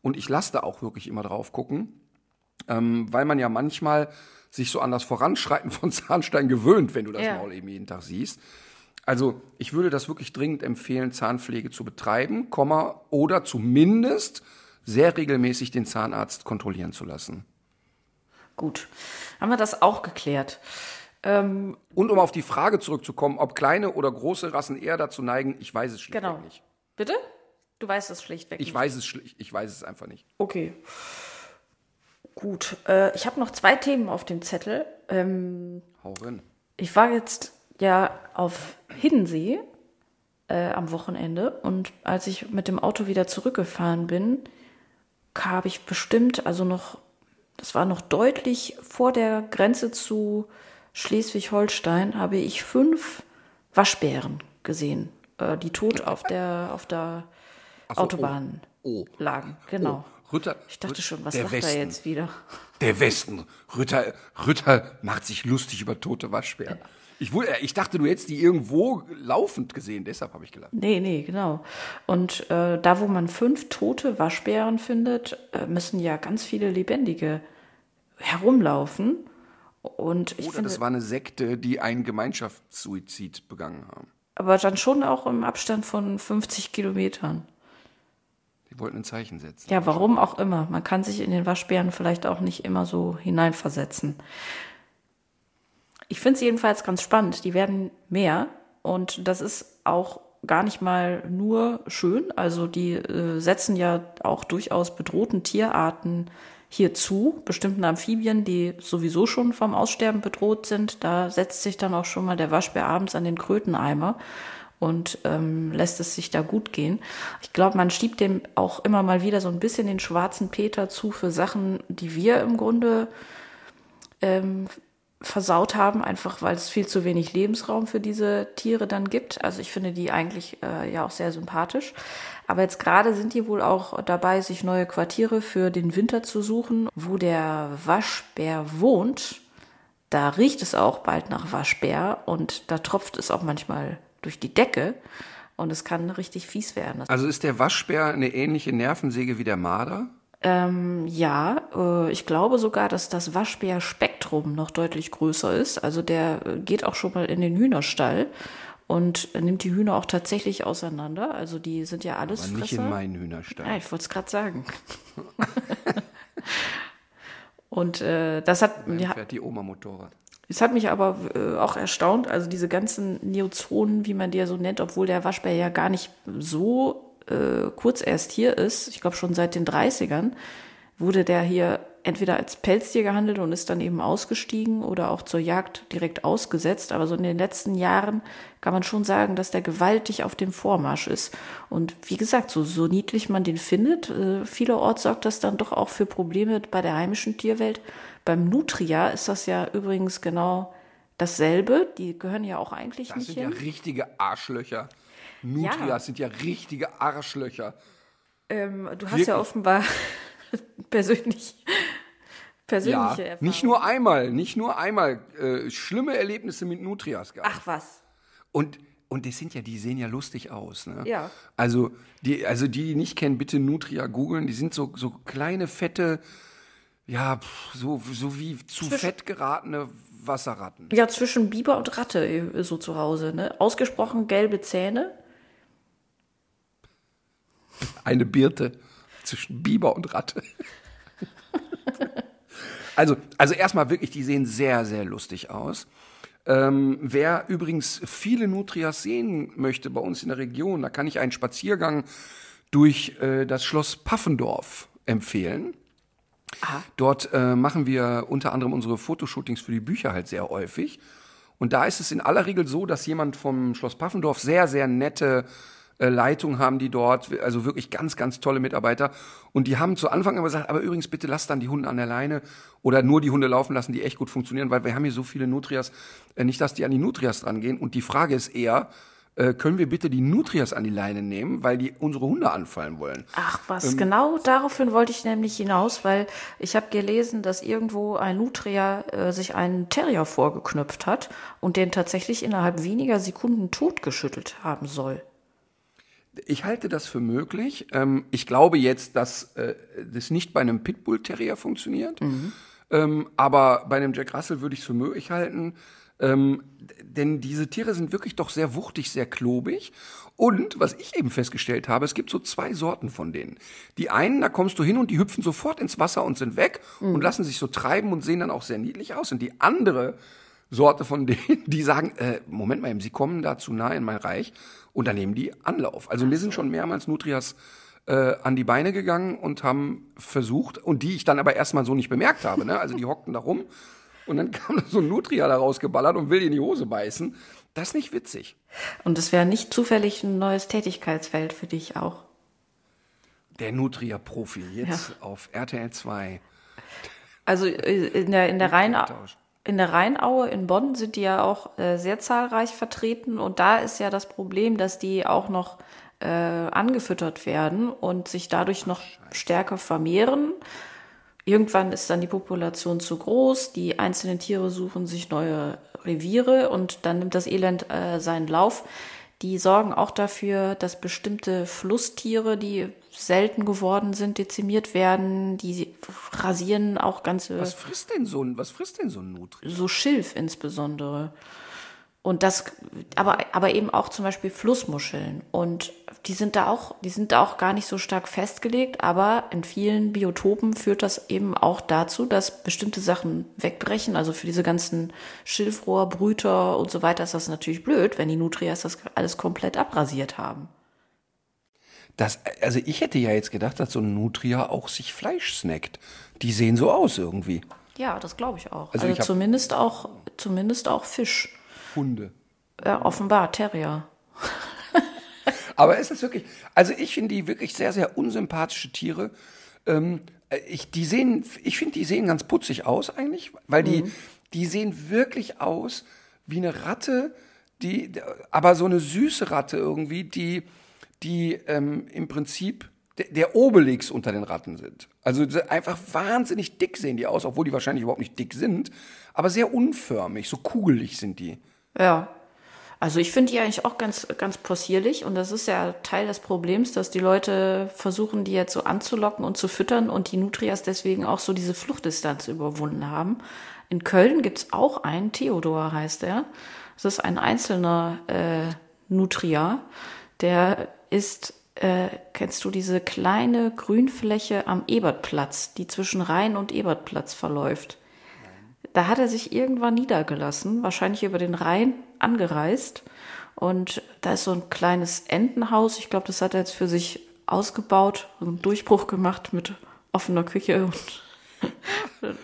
Speaker 3: Und ich lasse da auch wirklich immer drauf gucken, ähm, weil man ja manchmal sich so an das Voranschreiten von Zahnstein gewöhnt, wenn du das ja. Maul eben jeden Tag siehst. Also ich würde das wirklich dringend empfehlen, Zahnpflege zu betreiben, Komma, oder zumindest sehr regelmäßig den Zahnarzt kontrollieren zu lassen.
Speaker 2: Gut, haben wir das auch geklärt.
Speaker 3: Ähm, Und um auf die Frage zurückzukommen, ob kleine oder große Rassen eher dazu neigen, ich weiß es schlichtweg genau. nicht.
Speaker 2: Bitte? Du weißt es schlichtweg
Speaker 3: ich nicht. Weiß es ich weiß es einfach nicht.
Speaker 2: Okay. Gut, äh, ich habe noch zwei Themen auf dem Zettel. Ähm,
Speaker 3: Hau rein.
Speaker 2: Ich war jetzt ja auf Hiddensee äh, am Wochenende und als ich mit dem Auto wieder zurückgefahren bin, habe ich bestimmt, also noch, das war noch deutlich vor der Grenze zu Schleswig-Holstein, habe ich fünf Waschbären gesehen, äh, die tot auf der, auf der so, Autobahn oh. Oh. lagen. Genau.
Speaker 3: Oh. Rütter,
Speaker 2: ich dachte schon, was macht Westen, er jetzt wieder?
Speaker 3: Der Westen. Rütter, Rütter macht sich lustig über tote Waschbären. Ich, ich dachte, du hättest die irgendwo laufend gesehen, deshalb habe ich gelacht.
Speaker 2: Nee, nee, genau. Und äh, da, wo man fünf tote Waschbären findet, äh, müssen ja ganz viele lebendige herumlaufen. Und ich
Speaker 3: Oder
Speaker 2: finde,
Speaker 3: das war eine Sekte, die einen Gemeinschaftssuizid begangen haben.
Speaker 2: Aber dann schon auch im Abstand von 50 Kilometern.
Speaker 3: Die wollten ein Zeichen setzen.
Speaker 2: Ja, warum auch immer. Man kann sich in den Waschbären vielleicht auch nicht immer so hineinversetzen. Ich finde es jedenfalls ganz spannend. Die werden mehr und das ist auch gar nicht mal nur schön. Also die äh, setzen ja auch durchaus bedrohten Tierarten hier zu, bestimmten Amphibien, die sowieso schon vom Aussterben bedroht sind. Da setzt sich dann auch schon mal der Waschbär abends an den Kröteneimer und ähm, lässt es sich da gut gehen. Ich glaube, man schiebt dem auch immer mal wieder so ein bisschen den schwarzen Peter zu für Sachen, die wir im Grunde ähm, versaut haben, einfach weil es viel zu wenig Lebensraum für diese Tiere dann gibt. Also ich finde die eigentlich äh, ja auch sehr sympathisch. Aber jetzt gerade sind die wohl auch dabei, sich neue Quartiere für den Winter zu suchen, wo der Waschbär wohnt. Da riecht es auch bald nach Waschbär und da tropft es auch manchmal durch die Decke und es kann richtig fies werden.
Speaker 3: Also ist der Waschbär eine ähnliche Nervensäge wie der Marder?
Speaker 2: Ähm, ja, äh, ich glaube sogar, dass das Waschbärspektrum noch deutlich größer ist. Also der äh, geht auch schon mal in den Hühnerstall und nimmt die Hühner auch tatsächlich auseinander. Also die sind ja alles
Speaker 3: Aber nicht Fresser. in meinen Hühnerstall.
Speaker 2: Ja, ich wollte es gerade sagen. und äh, das hat...
Speaker 3: Dann fährt die Oma Motorrad.
Speaker 2: Es hat mich aber äh, auch erstaunt, also diese ganzen Neozonen, wie man die ja so nennt, obwohl der Waschbär ja gar nicht so äh, kurz erst hier ist, ich glaube schon seit den 30ern, wurde der hier entweder als Pelztier gehandelt und ist dann eben ausgestiegen oder auch zur Jagd direkt ausgesetzt. Aber so in den letzten Jahren kann man schon sagen, dass der gewaltig auf dem Vormarsch ist. Und wie gesagt, so, so niedlich man den findet, äh, vielerorts sorgt das dann doch auch für Probleme bei der heimischen Tierwelt. Beim Nutria ist das ja übrigens genau dasselbe. Die gehören ja auch eigentlich
Speaker 3: Das
Speaker 2: nicht
Speaker 3: sind
Speaker 2: hin.
Speaker 3: ja richtige Arschlöcher. Nutrias
Speaker 2: Ja.
Speaker 3: sind ja richtige Arschlöcher.
Speaker 2: Ähm, du hast
Speaker 3: Wirklich?
Speaker 2: ja offenbar persönlich, persönliche
Speaker 3: Ja,
Speaker 2: Erfahrungen.
Speaker 3: nicht nur einmal, nicht nur einmal äh, schlimme Erlebnisse mit Nutrias gehabt.
Speaker 2: Ach was.
Speaker 3: Und, und das sind ja, die sehen ja lustig aus. Ne?
Speaker 2: Ja.
Speaker 3: Also die, also die, die nicht kennen, bitte Nutria googeln. Die sind so, so kleine, fette, ja, pff, so, so wie zu
Speaker 2: Zwischen-
Speaker 3: fett geratene Wasserratten.
Speaker 2: Ja, zwischen Biber und Ratte äh, so zu Hause. Ne? Ausgesprochen gelbe Zähne.
Speaker 3: Eine Birte zwischen Biber und Ratte. also, also erstmal wirklich, die sehen sehr, sehr lustig aus. Ähm, wer übrigens viele Nutrias sehen möchte bei uns in der Region, da kann ich einen Spaziergang durch äh, das Schloss Paffendorf empfehlen. Dort äh, machen wir unter anderem unsere Fotoshootings für die Bücher halt sehr häufig. Und da ist es in aller Regel so, dass jemand vom Schloss Paffendorf sehr, sehr nette Leitung haben die dort, also wirklich ganz, ganz tolle Mitarbeiter. Und die haben zu Anfang immer gesagt, aber übrigens bitte lasst dann die Hunde an der Leine oder nur die Hunde laufen lassen, die echt gut funktionieren, weil wir haben hier so viele Nutrias, äh, nicht, dass die an die Nutrias dran gehen. Und die Frage ist eher, äh, können wir bitte die Nutrias an die Leine nehmen, weil die unsere Hunde anfallen wollen.
Speaker 2: Ach was, genau daraufhin wollte ich nämlich hinaus, weil ich habe gelesen, dass irgendwo ein Nutria äh, sich einen Terrier vorgeknüpft hat und den tatsächlich innerhalb weniger Sekunden totgeschüttelt haben soll.
Speaker 3: Ich halte das für möglich. Ähm, ich glaube jetzt, dass äh, das nicht bei einem Pitbull Terrier funktioniert. Ähm, aber bei einem Jack Russell würde ich es für möglich halten. Ähm, denn diese Tiere sind wirklich doch sehr wuchtig, sehr klobig. Und was ich eben festgestellt habe, es gibt so zwei Sorten von denen. Die einen, da kommst du hin und die hüpfen sofort ins Wasser und sind weg und lassen sich so treiben und sehen dann auch sehr niedlich aus. Und die andere Sorte von denen, die sagen, äh, Moment mal, eben, sie kommen da zu nah in mein Reich und dann nehmen die Anlauf. Also mir sind schon mehrmals Nutrias äh, an die Beine gegangen und haben versucht, und die ich dann aber erstmal so nicht bemerkt habe. Ne? Also die hockten da rum und dann kam da so ein Nutria da rausgeballert und will die in die Hose beißen. Das ist nicht witzig.
Speaker 2: Und es wäre nicht zufällig ein neues Tätigkeitsfeld für dich auch.
Speaker 3: Der Nutria-Profi jetzt auf RTL 2.
Speaker 2: Also äh, in der, in der
Speaker 3: Austausch.
Speaker 2: In der Rheinaue in Bonn sind die ja auch äh, sehr zahlreich vertreten und da ist ja das Problem, dass die auch noch äh, angefüttert werden und sich dadurch noch stärker vermehren. Irgendwann ist dann die Population zu groß, die einzelnen Tiere suchen sich neue Reviere und dann nimmt das Elend äh, seinen Lauf. Die sorgen auch dafür, dass bestimmte Flusstiere, die selten geworden sind, dezimiert werden. Die rasieren auch ganze
Speaker 3: Was frisst denn so ein, was frisst denn so ein Nutria?
Speaker 2: so Schilf insbesondere. Und das, aber, aber eben auch zum Beispiel Flussmuscheln. Und die sind da auch, die sind da auch gar nicht so stark festgelegt, aber in vielen Biotopen führt das eben auch dazu, dass bestimmte Sachen wegbrechen. Also für diese ganzen Schilfrohrbrüter und so weiter ist das natürlich blöd, wenn die Nutrias das alles komplett abrasiert haben.
Speaker 3: Das, also ich hätte ja jetzt gedacht, dass so ein Nutria auch sich Fleisch snackt. Die sehen so aus irgendwie.
Speaker 2: Ja, das glaube ich auch.
Speaker 3: Also
Speaker 2: Also,
Speaker 3: ich
Speaker 2: zumindest auch, zumindest auch Fisch.
Speaker 3: Hunde.
Speaker 2: Ja, offenbar, Terrier.
Speaker 3: Aber es ist wirklich, also ich finde die wirklich sehr, sehr unsympathische Tiere. Ähm, äh, ich, die sehen, ich finde, die sehen ganz putzig aus eigentlich, weil die, die sehen wirklich aus wie eine Ratte, die, aber so eine süße Ratte irgendwie, die, die ähm, im Prinzip der, Obelix unter den Ratten sind. Also einfach wahnsinnig dick sehen die aus, obwohl die wahrscheinlich überhaupt nicht dick sind, aber sehr unförmig, so kugelig sind die.
Speaker 2: Ja. Also ich finde die eigentlich auch ganz, ganz possierlich und das ist ja Teil des Problems, dass die Leute versuchen, die jetzt so anzulocken und zu füttern und die Nutrias deswegen auch so diese Fluchtdistanz überwunden haben. In Köln gibt's auch einen, Theodor heißt er. Das ist ein einzelner äh, Nutria, der ist, äh, kennst du diese kleine Grünfläche am Ebertplatz, die zwischen Rhein und Ebertplatz verläuft? Da hat er sich irgendwann niedergelassen, wahrscheinlich über den Rhein angereist. Und da ist so ein kleines Entenhaus. Ich glaube, das hat er jetzt für sich ausgebaut, einen Durchbruch gemacht mit offener Küche und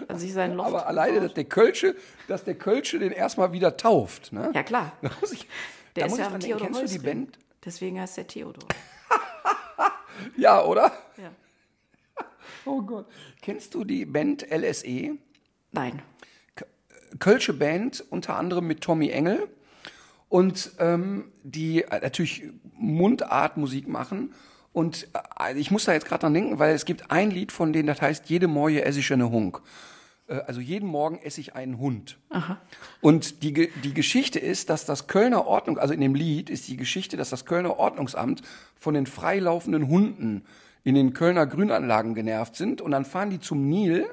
Speaker 2: sich sein Loft.
Speaker 3: Aber alleine, dass der Kölsche, dass der Kölsche den erstmal wieder tauft. Ne?
Speaker 2: Ja, klar.
Speaker 3: Da muss ich,
Speaker 2: Der
Speaker 3: da
Speaker 2: ist
Speaker 3: muss
Speaker 2: ja
Speaker 3: ich dran denken. Kennst du die. Band?
Speaker 2: Deswegen heißt der Theodor.
Speaker 3: Ja, oder?
Speaker 2: Ja.
Speaker 3: Oh Gott. Kennst du die Band LSE?
Speaker 2: Nein.
Speaker 3: Kölsche Band, unter anderem mit Tommy Engel. Und ähm, die äh, natürlich Mundartmusik machen. Und äh, ich muss da jetzt gerade dran denken, weil es gibt ein Lied von denen, das heißt Jede Morje esse ich eine Hunk. Äh, Also jeden Morgen esse ich einen Hund. Und die, die Geschichte ist, dass das Kölner Ordnung, also in dem Lied ist die Geschichte, dass das Kölner Ordnungsamt von den freilaufenden Hunden in den Kölner Grünanlagen genervt sind. Und dann fahren die zum Nil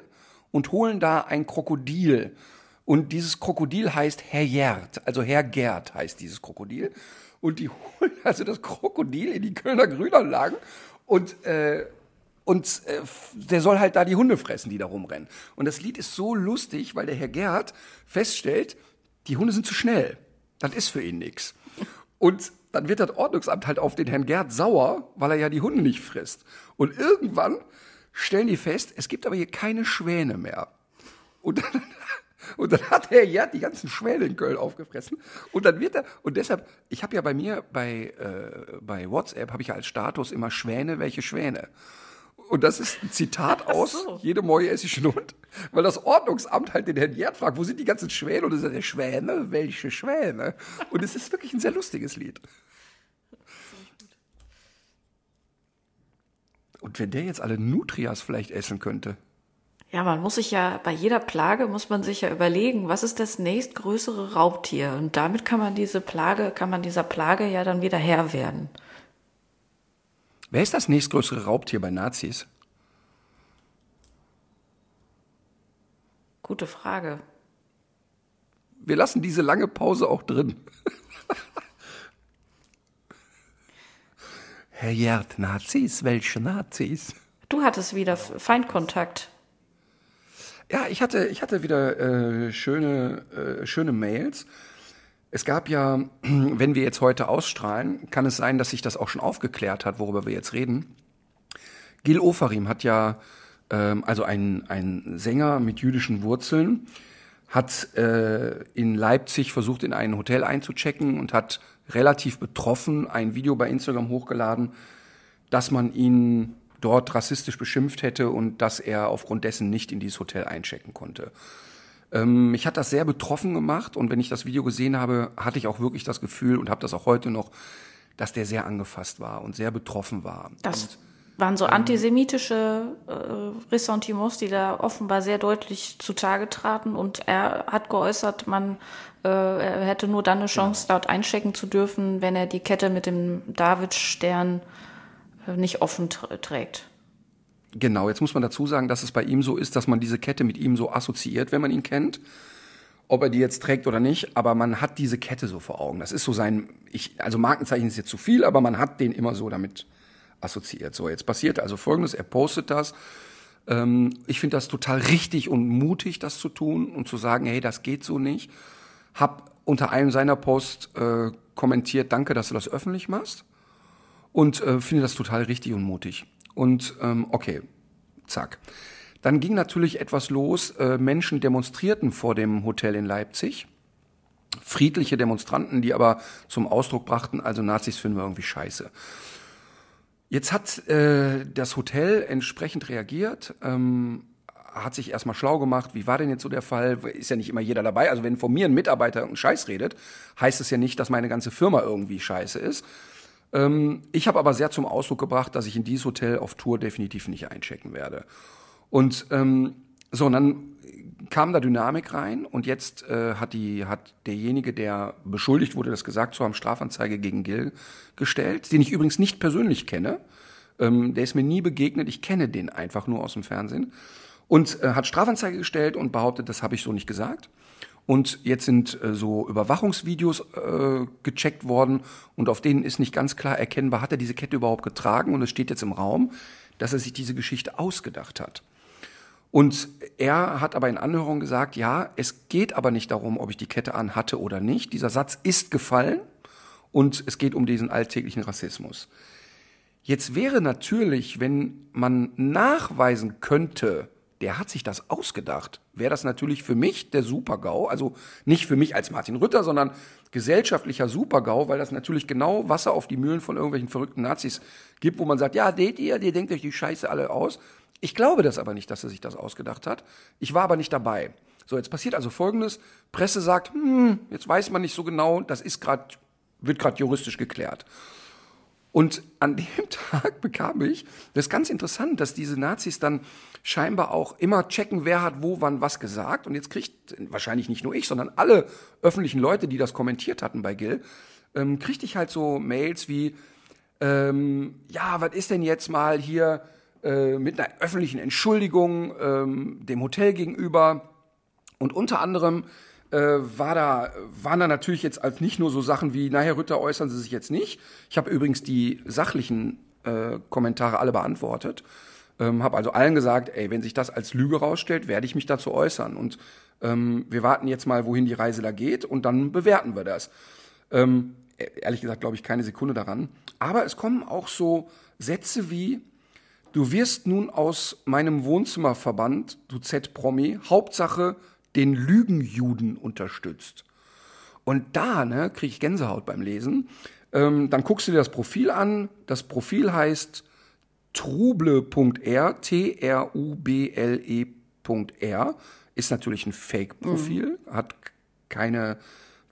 Speaker 3: und holen da ein Krokodil. Und dieses Krokodil heißt Herr Gerd, also Herr Gerd heißt dieses Krokodil. Und die holen also das Krokodil in die Kölner Grünanlagen und äh, und äh, der soll halt da die Hunde fressen, die da rumrennen. Und das Lied ist so lustig, weil der Herr Gerd feststellt, die Hunde sind zu schnell. Das ist für ihn nix. Und dann wird das Ordnungsamt halt auf den Herrn Gerd sauer, weil er ja die Hunde nicht frisst. Und irgendwann stellen die fest, es gibt aber hier keine Schwäne mehr. Und dann, und dann hat der Gerd die ganzen Schwäne in Köln aufgefressen. Und dann wird er, und deshalb, ich habe ja bei mir bei, äh, bei WhatsApp, habe ich ja als Status immer Schwäne, welche Schwäne. Und das ist ein Zitat aus
Speaker 2: so.
Speaker 3: Jede Morgen esse ich einen Hund, weil das Ordnungsamt halt den Herrn Gerd fragt, wo sind die ganzen Schwäne? Und er sagt, Schwäne, welche Schwäne? Und es ist wirklich ein sehr lustiges Lied. Und wenn der jetzt alle Nutrias vielleicht essen könnte.
Speaker 2: Ja, man muss sich ja, bei jeder Plage muss man sich ja überlegen, was ist das nächstgrößere Raubtier? Und damit kann man diese Plage, kann man dieser Plage ja dann wieder Herr werden.
Speaker 3: Wer ist das nächstgrößere Raubtier bei Nazis?
Speaker 2: Gute Frage.
Speaker 3: Wir lassen diese lange Pause auch drin. Herr Gerd, Nazis? Welche Nazis?
Speaker 2: Du hattest wieder Feindkontakt.
Speaker 3: Ja, ich hatte, ich hatte wieder äh, schöne, äh, schöne Mails. Es gab ja, wenn wir jetzt heute ausstrahlen, kann es sein, dass sich das auch schon aufgeklärt hat, worüber wir jetzt reden. Gil Ofarim hat ja, ähm, also ein, ein Sänger mit jüdischen Wurzeln, hat äh, in Leipzig versucht, in ein Hotel einzuchecken und hat relativ betroffen ein Video bei Instagram hochgeladen, dass man ihn dort rassistisch beschimpft hätte und dass er aufgrund dessen nicht in dieses Hotel einchecken konnte. Ähm, mich hat das sehr betroffen gemacht und wenn ich das Video gesehen habe, hatte ich auch wirklich das Gefühl und habe das auch heute noch, dass der sehr angefasst war und sehr betroffen war.
Speaker 2: Das waren so antisemitische äh, Ressentiments, die da offenbar sehr deutlich zutage traten. Und er hat geäußert, man äh, er hätte nur dann eine Chance, dort einchecken zu dürfen, wenn er die Kette mit dem Davidstern äh, nicht offen tr trägt.
Speaker 3: Genau, jetzt muss man dazu sagen, dass es bei ihm so ist, dass man diese Kette mit ihm so assoziiert, wenn man ihn kennt. Ob er die jetzt trägt oder nicht, aber man hat diese Kette so vor Augen. Das ist so sein, ich, also Markenzeichen ist jetzt zu viel, aber man hat den immer so damit assoziiert. So, jetzt passiert also Folgendes, er postet das. Ähm, ich finde das total richtig und mutig, das zu tun und zu sagen, hey, das geht so nicht. Hab unter einem seiner Posts äh, kommentiert, danke, dass du das öffentlich machst und äh, finde das total richtig und mutig. Und ähm, okay, zack. Dann ging natürlich etwas los. Äh, Menschen demonstrierten vor dem Hotel in Leipzig. Friedliche Demonstranten, die aber zum Ausdruck brachten, also Nazis finden wir irgendwie scheiße. Jetzt hat äh, das Hotel entsprechend reagiert, ähm, hat sich erstmal schlau gemacht, wie war denn jetzt so der Fall? Ist ja nicht immer jeder dabei. Also wenn von mir ein Mitarbeiter irgendeinen Scheiß redet, heißt es ja nicht, dass meine ganze Firma irgendwie scheiße ist. Ähm, ich habe aber sehr zum Ausdruck gebracht, dass ich in dieses Hotel auf Tour definitiv nicht einchecken werde. Und ähm, so, und dann kam da Dynamik rein und jetzt äh, hat die hat derjenige, der beschuldigt wurde, das gesagt zu haben, Strafanzeige gegen Gil gestellt, den ich übrigens nicht persönlich kenne. Ähm, der ist mir nie begegnet, ich kenne den einfach nur aus dem Fernsehen und äh, hat Strafanzeige gestellt und behauptet, das habe ich so nicht gesagt. Und jetzt sind äh, so Überwachungsvideos äh, gecheckt worden und auf denen ist nicht ganz klar erkennbar, hat er diese Kette überhaupt getragen und es steht jetzt im Raum, dass er sich diese Geschichte ausgedacht hat. Und er hat aber in Anhörung gesagt, ja, es geht aber nicht darum, ob ich die Kette an hatte oder nicht. Dieser Satz ist gefallen und es geht um diesen alltäglichen Rassismus. Jetzt wäre natürlich, wenn man nachweisen könnte, der hat sich das ausgedacht, wäre das natürlich für mich der Super-GAU. Also nicht für mich als Martin Rütter, sondern gesellschaftlicher Super-GAU, weil das natürlich genau Wasser auf die Mühlen von irgendwelchen verrückten Nazis gibt, wo man sagt, ja, seht ihr, ihr denkt euch die Scheiße alle aus. Ich glaube das aber nicht, dass er sich das ausgedacht hat. Ich war aber nicht dabei. So, jetzt passiert also Folgendes. Presse sagt, hm, jetzt weiß man nicht so genau, das ist gerade, wird gerade juristisch geklärt. Und an dem Tag bekam ich, das ist ganz interessant, dass diese Nazis dann scheinbar auch immer checken, wer hat wo, wann was gesagt. Und jetzt kriegt wahrscheinlich nicht nur ich, sondern alle öffentlichen Leute, die das kommentiert hatten bei Gil, ähm, kriegte ich halt so Mails wie, ähm, ja, was ist denn jetzt mal hier äh, mit einer öffentlichen Entschuldigung ähm, dem Hotel gegenüber? Und unter anderem äh, war da, waren da natürlich jetzt als nicht nur so Sachen wie, na Herr Rütter, äußern Sie sich jetzt nicht. Ich habe übrigens die sachlichen äh, Kommentare alle beantwortet. Ähm, habe also allen gesagt, ey, wenn sich das als Lüge rausstellt, werde ich mich dazu äußern. Und ähm, wir warten jetzt mal, wohin die Reise da geht und dann bewerten wir das. Ähm, e-, ehrlich gesagt glaube ich keine Sekunde daran. Aber es kommen auch so Sätze wie, du wirst nun aus meinem Wohnzimmerverband, du Z-Promi, Hauptsache den Lügenjuden unterstützt. Und da ne, kriege ich Gänsehaut beim Lesen. Ähm, dann guckst du dir das Profil an. Das Profil heißt truble.r, T-R-U-B-L-E.r, ist natürlich ein Fake-Profil, mhm. hat keine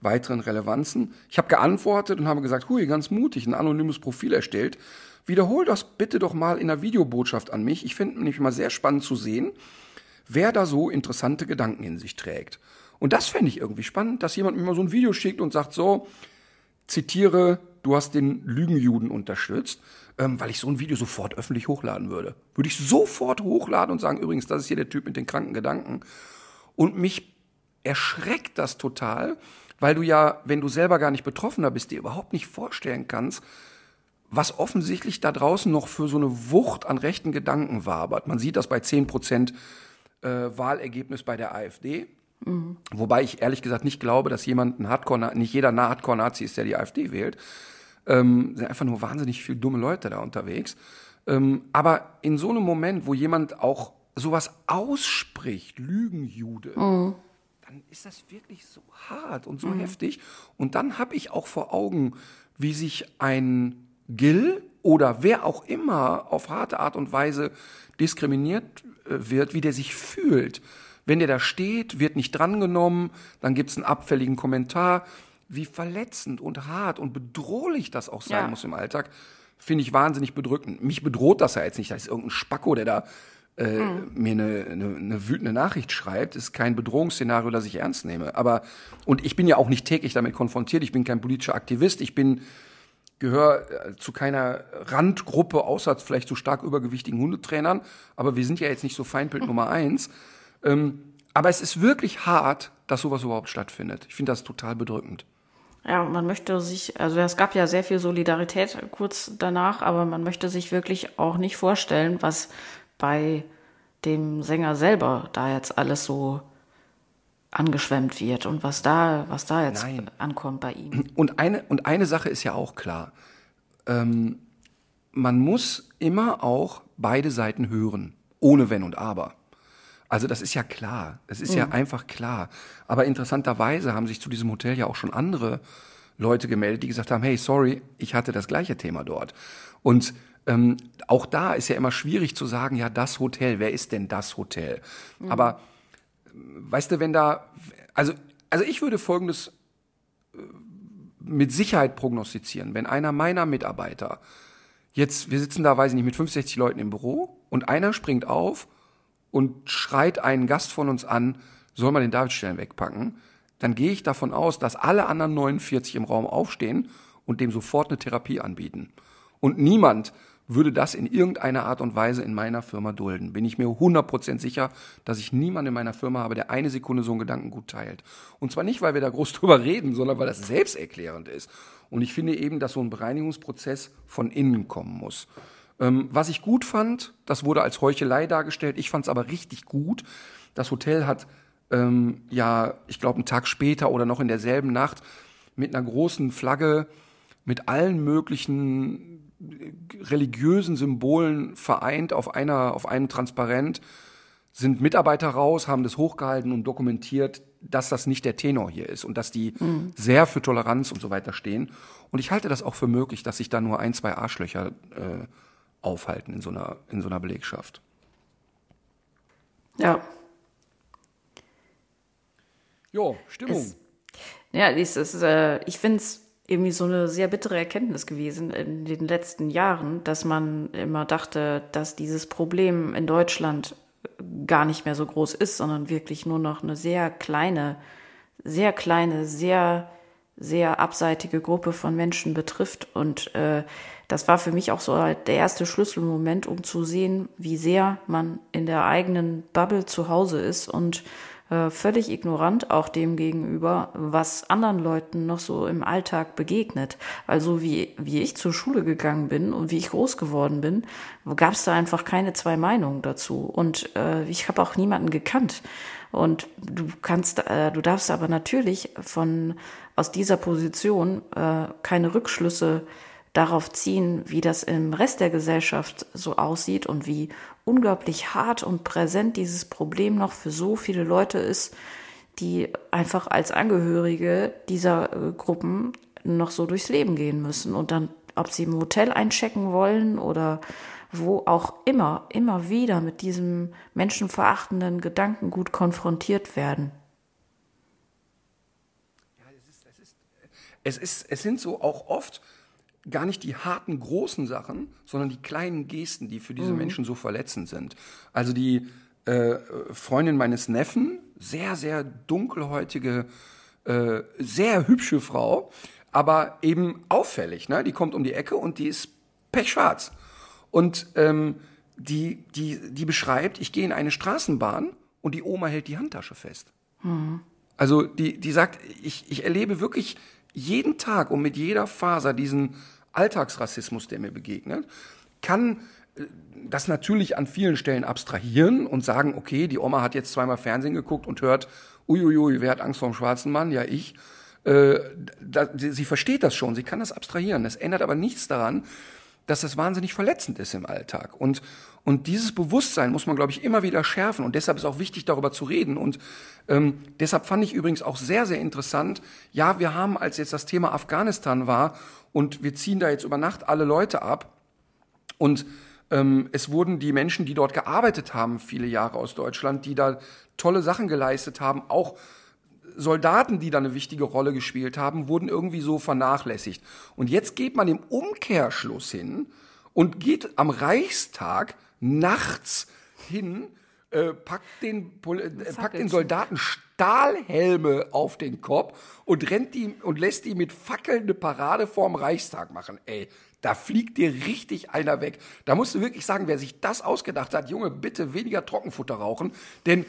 Speaker 3: weiteren Relevanzen. Ich habe geantwortet und habe gesagt, hui, ganz mutig, ein anonymes Profil erstellt. Wiederhol das bitte doch mal in der Videobotschaft an mich. Ich finde nämlich mal sehr spannend zu sehen, wer da so interessante Gedanken in sich trägt. Und das fände ich irgendwie spannend, dass jemand mir mal so ein Video schickt und sagt so, zitiere, du hast den Lügenjuden unterstützt, ähm, weil ich so ein Video sofort öffentlich hochladen würde. Würde ich sofort hochladen und sagen, übrigens, das ist hier der Typ mit den kranken Gedanken. Und mich erschreckt das total, weil du ja, wenn du selber gar nicht Betroffener bist, dir überhaupt nicht vorstellen kannst, was offensichtlich da draußen noch für so eine Wucht an rechten Gedanken wabert. Man sieht das bei 10 Prozent äh, Wahlergebnis bei der AfD. Mhm. Wobei ich ehrlich gesagt nicht glaube, dass jemand ein Hardcore, nicht jeder Hardcore-Nazi ist, der die AfD wählt. Ähm, sind einfach nur wahnsinnig viele dumme Leute da unterwegs. Ähm, aber in so einem Moment, wo jemand auch sowas ausspricht, Lügenjude, mhm. dann ist das wirklich so hart und so mhm. heftig. Und dann habe ich auch vor Augen, wie sich ein Gill oder wer auch immer auf harte Art und Weise diskriminiert wird, wie der sich fühlt. Wenn der da steht, wird nicht drangenommen, dann gibt es einen abfälligen Kommentar. Wie verletzend und hart und bedrohlich das auch sein ja. muss im Alltag, finde ich wahnsinnig bedrückend. Mich bedroht das ja jetzt nicht. Da ist irgendein Spacko, der da äh, mhm. mir eine, eine, eine wütende Nachricht schreibt, ist kein Bedrohungsszenario, das ich ernst nehme. Aber und ich bin ja auch nicht täglich damit konfrontiert. Ich bin kein politischer Aktivist. Ich bin gehöre äh, zu keiner Randgruppe, außer vielleicht zu stark übergewichtigen Hundetrainern. Aber wir sind ja jetzt nicht so Feindbild Nummer eins. Ähm, aber es ist wirklich hart, dass sowas überhaupt stattfindet. Ich finde das total bedrückend.
Speaker 2: Ja, man möchte sich, also es gab ja sehr viel Solidarität kurz danach, aber man möchte sich wirklich auch nicht vorstellen, was bei dem Sänger selber da jetzt alles so angeschwemmt wird und was da, was da jetzt Nein. ankommt bei ihm.
Speaker 3: Und eine, und eine Sache ist ja auch klar. Ähm, man muss immer auch beide Seiten hören, ohne Wenn und Aber. Also das ist ja klar, das ist mhm. ja einfach klar. Aber interessanterweise haben sich zu diesem Hotel ja auch schon andere Leute gemeldet, die gesagt haben, hey, sorry, ich hatte das gleiche Thema dort. Und ähm, auch da ist ja immer schwierig zu sagen, ja, das Hotel, wer ist denn das Hotel? Mhm. Aber weißt du, wenn da, also, also ich würde Folgendes äh, mit Sicherheit prognostizieren. Wenn einer meiner Mitarbeiter jetzt, wir sitzen da, weiß ich nicht, mit 65 Leuten im Büro und einer springt auf und schreit einen Gast von uns an, soll man den Davidstern wegpacken, dann gehe ich davon aus, dass alle anderen 49 im Raum aufstehen und dem sofort eine Therapie anbieten. Und niemand würde das in irgendeiner Art und Weise in meiner Firma dulden. Bin ich mir 100% sicher, dass ich niemanden in meiner Firma habe, der eine Sekunde so einen Gedanken gut teilt. Und zwar nicht, weil wir da groß drüber reden, sondern weil das selbsterklärend ist. Und ich finde eben, dass so ein Bereinigungsprozess von innen kommen muss. Ähm, was ich gut fand, das wurde als Heuchelei dargestellt. Ich fand es aber richtig gut. Das Hotel hat ähm, ja, ich glaube, einen Tag später oder noch in derselben Nacht mit einer großen Flagge mit allen möglichen religiösen Symbolen vereint auf einer, auf einem Transparent, sind Mitarbeiter raus, haben das hochgehalten und dokumentiert, dass das nicht der Tenor hier ist und dass die mhm. sehr für Toleranz und so weiter stehen. Und ich halte das auch für möglich, dass sich da nur ein, zwei Arschlöcher äh, aufhalten in so einer, in so einer Belegschaft.
Speaker 2: Ja.
Speaker 3: Jo, Stimmung.
Speaker 2: Es, ja, es ist, äh, ich finde es irgendwie so eine sehr bittere Erkenntnis gewesen in den letzten Jahren, dass man immer dachte, dass dieses Problem in Deutschland gar nicht mehr so groß ist, sondern wirklich nur noch eine sehr kleine, sehr kleine, sehr, sehr abseitige Gruppe von Menschen betrifft. Und äh, das war für mich auch so der erste Schlüsselmoment, um zu sehen, wie sehr man in der eigenen Bubble zu Hause ist und äh, völlig ignorant auch dem gegenüber, was anderen Leuten noch so im Alltag begegnet. Also wie, wie ich zur Schule gegangen bin und wie ich groß geworden bin, gab es da einfach keine zwei Meinungen dazu. Und äh, ich habe auch niemanden gekannt. Und du kannst, äh, du darfst aber natürlich von aus dieser Position äh, keine Rückschlüsse darauf ziehen, wie das im Rest der Gesellschaft so aussieht und wie unglaublich hart und präsent dieses Problem noch für so viele Leute ist, die einfach als Angehörige dieser äh, Gruppen noch so durchs Leben gehen müssen und dann, ob sie im Hotel einchecken wollen oder wo auch immer, immer wieder mit diesem menschenverachtenden Gedankengut konfrontiert werden.
Speaker 3: Es, ist, es, es sind so auch oft gar nicht die harten, großen Sachen, sondern die kleinen Gesten, die für diese mhm. Menschen so verletzend sind. Also die äh, Freundin meines Neffen, sehr, sehr dunkelhäutige, äh, sehr hübsche Frau, aber eben auffällig. Ne? Die kommt um die Ecke und die ist pechschwarz. Und ähm, die, die, die beschreibt, ich gehe in eine Straßenbahn und die Oma hält die Handtasche fest. Mhm. Also die, die sagt, ich, ich erlebe wirklich jeden Tag und mit jeder Faser diesen Alltagsrassismus, der mir begegnet, kann äh, das natürlich an vielen Stellen abstrahieren und sagen, okay, die Oma hat jetzt zweimal Fernsehen geguckt und hört, uiuiui, wer hat Angst vor dem schwarzen Mann? Ja, ich. Äh, da, sie, versteht das schon, sie kann das abstrahieren. Das ändert aber nichts daran, dass das wahnsinnig verletzend ist im Alltag. Und, und dieses Bewusstsein muss man, glaube ich, immer wieder schärfen. Und deshalb ist auch wichtig, darüber zu reden. Und ähm, deshalb fand ich übrigens auch sehr, sehr interessant, ja, wir haben, als jetzt das Thema Afghanistan war und wir ziehen da jetzt über Nacht alle Leute ab und ähm, es wurden die Menschen, die dort gearbeitet haben, viele Jahre aus Deutschland, die da tolle Sachen geleistet haben, auch Soldaten, die da eine wichtige Rolle gespielt haben, wurden irgendwie so vernachlässigt. Und jetzt geht man im Umkehrschluss hin und geht am Reichstag nachts hin, äh, packt, den, äh, packt den Soldaten Stahlhelme auf den Kopf und rennt die und lässt die mit Fackeln eine Parade vorm Reichstag machen. Ey, da fliegt dir richtig einer weg. Da musst du wirklich sagen, wer sich das ausgedacht hat, Junge, bitte weniger Trockenfutter rauchen, denn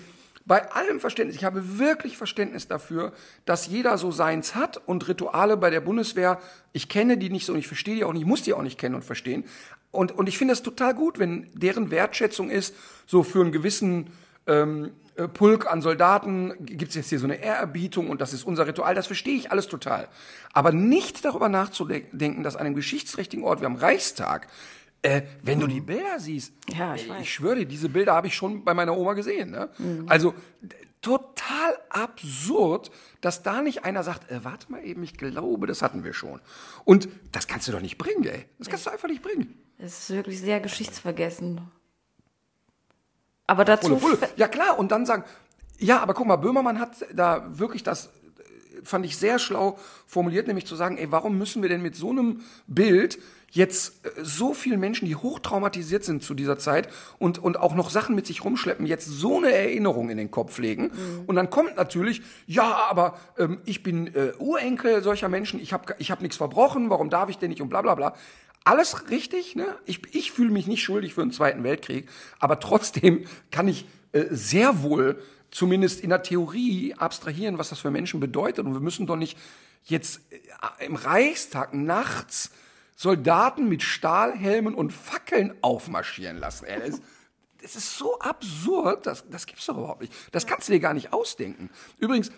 Speaker 3: bei allem Verständnis, ich habe wirklich Verständnis dafür, dass jeder so seins hat und Rituale bei der Bundeswehr, ich kenne die nicht so und ich verstehe die auch nicht, muss die auch nicht kennen und verstehen. Und, und ich finde es total gut, wenn deren Wertschätzung ist, so für einen gewissen ähm, äh, Pulk an Soldaten gibt es jetzt hier so eine Ehrerbietung und das ist unser Ritual, das verstehe ich alles total. Aber nicht darüber nachzudenken, dass an einem geschichtsträchtigen Ort wie am Reichstag, äh, wenn du die Bilder siehst,
Speaker 2: ja, ich,
Speaker 3: ich schwöre dir, diese Bilder habe ich schon bei meiner Oma gesehen. Ne? Mhm. Also total absurd, dass da nicht einer sagt, äh, warte mal eben, ich glaube, das hatten wir schon. Und das kannst du doch nicht bringen, ey. Das kannst du einfach nicht bringen.
Speaker 2: Es ist wirklich sehr geschichtsvergessen. Aber dazu.
Speaker 3: Volle. Ja klar, und dann sagen, ja, aber guck mal, Böhmermann hat da wirklich das fand ich sehr schlau formuliert, nämlich zu sagen, ey, warum müssen wir denn mit so einem Bild jetzt äh, so vielen Menschen, die hochtraumatisiert sind zu dieser Zeit und, und auch noch Sachen mit sich rumschleppen, jetzt so eine Erinnerung in den Kopf legen. Mhm. Und dann kommt natürlich, ja, aber ähm, ich bin äh, Urenkel solcher Menschen, ich habe ich hab nichts verbrochen, warum darf ich denn nicht und bla bla bla. Alles richtig, ne? Ich, ich fühle mich nicht schuldig für den Zweiten Weltkrieg, aber trotzdem kann ich äh, sehr wohl zumindest in der Theorie abstrahieren, was das für Menschen bedeutet. Und wir müssen doch nicht jetzt äh, im Reichstag nachts Soldaten mit Stahlhelmen und Fackeln aufmarschieren lassen. Ey, das, ist so absurd, das, das gibt's doch überhaupt nicht. Das kannst du dir gar nicht ausdenken. Übrigens,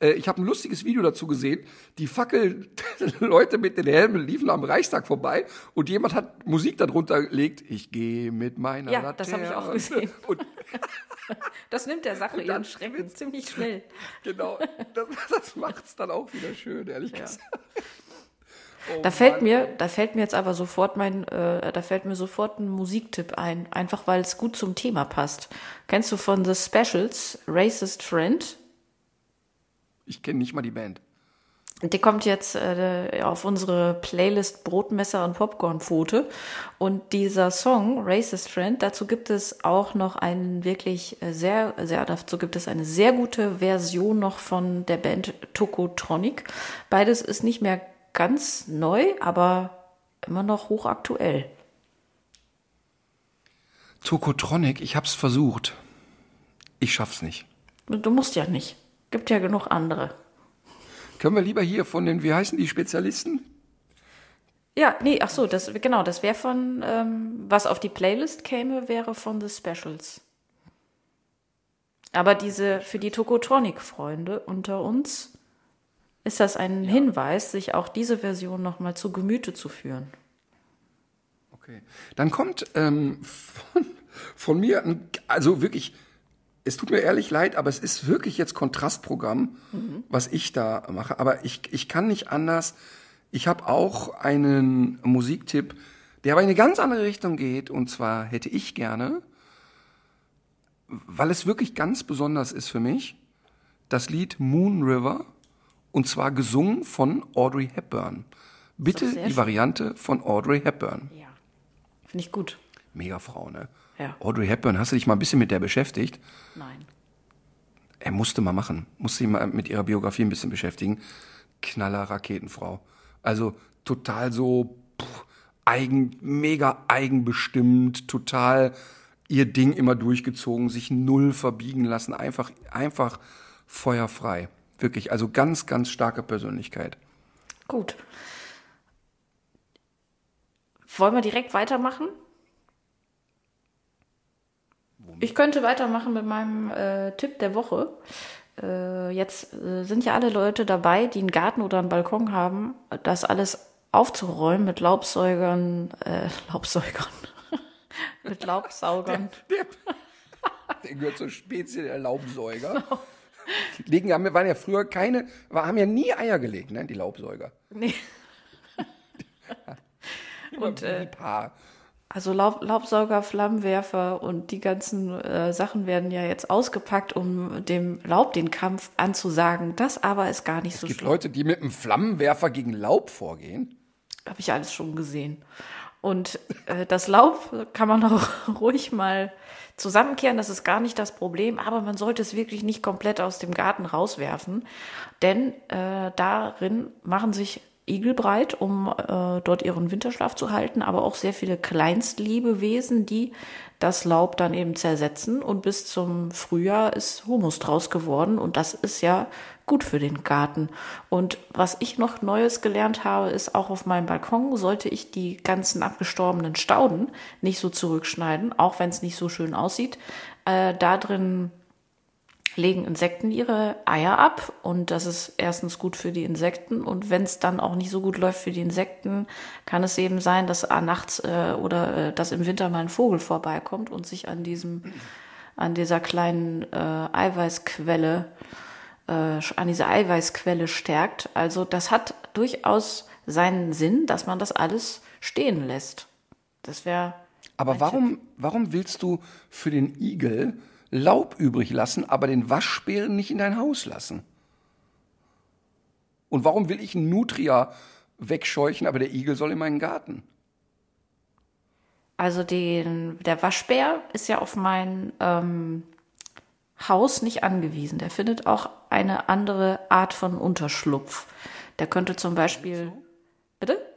Speaker 3: ich habe ein lustiges Video dazu gesehen. Die Fackel-Leute mit den Helmen liefen am Reichstag vorbei und jemand hat Musik darunter gelegt. Ich gehe mit meiner
Speaker 2: Ja,
Speaker 3: Laterne.
Speaker 2: das habe ich auch gesehen.
Speaker 3: Und
Speaker 2: Das nimmt der Sache ihren Schrecken ziemlich schnell.
Speaker 3: genau, das, das macht's dann auch wieder schön, ehrlich gesagt. Oh
Speaker 2: Da fällt
Speaker 3: Mann,
Speaker 2: mir, da fällt mir jetzt aber sofort mein, äh, da fällt mir sofort ein Musiktipp ein, einfach weil es gut zum Thema passt. Kennst du von The Specials Racist Friend?
Speaker 3: Ich kenne nicht mal die Band.
Speaker 2: Die kommt jetzt äh, auf unsere Playlist Brotmesser und Popcornpfote. Und dieser Song, Racist Friend, dazu gibt es auch noch einen wirklich äh, sehr, sehr, dazu gibt es eine sehr gute Version noch von der Band Tokotronic. Beides ist nicht mehr ganz neu, aber immer noch hochaktuell.
Speaker 3: Tokotronic, ich hab's versucht. Ich schaff's nicht.
Speaker 2: Du musst ja nicht. Gibt ja genug andere.
Speaker 3: Können wir lieber hier von den, wie heißen die Spezialisten?
Speaker 2: Ja, nee, ach so, das, genau, das wäre von, ähm, was auf die Playlist käme, wäre von The Specials. Aber diese, für die Tokotronic-Freunde unter uns ist das ein Hinweis, sich auch diese Version nochmal zu Gemüte zu führen.
Speaker 3: Okay. Dann kommt ähm, von, von mir, ein, also wirklich, es tut mir ehrlich leid, aber es ist wirklich jetzt Kontrastprogramm, was ich da mache. Aber ich, ich kann nicht anders. Ich habe auch einen Musiktipp, der aber in eine ganz andere Richtung geht. Und zwar hätte ich gerne, weil es wirklich ganz besonders ist für mich, das Lied Moon River. Und zwar gesungen von Audrey Hepburn. Bitte die
Speaker 2: schön.
Speaker 3: Variante von Audrey Hepburn.
Speaker 2: Ja. Finde ich gut.
Speaker 3: Mega Frau, ne?
Speaker 2: Ja.
Speaker 3: Audrey Hepburn, hast du dich mal ein bisschen mit der beschäftigt?
Speaker 2: Nein.
Speaker 3: Er musste mal machen, musste sich mal mit ihrer Biografie ein bisschen beschäftigen. Knaller Raketenfrau. Also total so pff, eigen, mega eigenbestimmt, total ihr Ding immer durchgezogen, sich null verbiegen lassen, einfach, einfach feuerfrei. Wirklich, also ganz, ganz starke Persönlichkeit.
Speaker 2: Gut. Wollen wir direkt weitermachen? Ich könnte weitermachen mit meinem äh, Tipp der Woche. Äh, jetzt äh, sind ja alle Leute dabei, die einen Garten oder einen Balkon haben, das alles aufzuräumen mit Laubsäugern, äh, Laubsäugern, mit Laubsaugern.
Speaker 3: Der, der gehört zur Spezie der Laubsäuger. Die Legen, haben, waren ja früher keine, haben ja nie Eier gelegt, ne, die Laubsäuger.
Speaker 2: Nee. Und
Speaker 3: Immer
Speaker 2: äh,
Speaker 3: ein Paar.
Speaker 2: Also Laub, Laubsauger, Flammenwerfer und die ganzen äh, Sachen werden ja jetzt ausgepackt, um dem Laub den Kampf anzusagen. Das aber ist gar nicht so
Speaker 3: Es gibt
Speaker 2: schlimm.
Speaker 3: Leute, die mit einem Flammenwerfer gegen Laub vorgehen.
Speaker 2: Habe ich alles schon gesehen. Und äh, das Laub kann man auch ruhig mal zusammenkehren, das ist gar nicht das Problem, aber man sollte es wirklich nicht komplett aus dem Garten rauswerfen, denn äh, darin machen sich Igel breit, um äh, dort ihren Winterschlaf zu halten, aber auch sehr viele Kleinstlebewesen, die das Laub dann eben zersetzen und bis zum Frühjahr ist Humus draus geworden und das ist ja gut für den Garten. Und was ich noch Neues gelernt habe, ist auch auf meinem Balkon sollte ich die ganzen abgestorbenen Stauden nicht so zurückschneiden, auch wenn es nicht so schön aussieht. Äh, da drin legen Insekten ihre Eier ab und das ist erstens gut für die Insekten und wenn es dann auch nicht so gut läuft für die Insekten, kann es eben sein, dass nachts äh, oder äh, dass im Winter mal ein Vogel vorbeikommt und sich an diesem an dieser kleinen äh, Eiweißquelle äh, an dieser Eiweißquelle stärkt. Also das hat durchaus seinen Sinn, dass man das alles stehen lässt. Das wäre
Speaker 3: Aber warum, warum willst du für den Igel Laub übrig lassen, aber den Waschbären nicht in dein Haus lassen? Und warum will ich einen Nutria wegscheuchen, aber der Igel soll in meinen Garten?
Speaker 2: Also den, der Waschbär ist ja auf mein ähm, Haus nicht angewiesen. Der findet auch eine andere Art von Unterschlupf. Der könnte zum Beispiel. Bitte?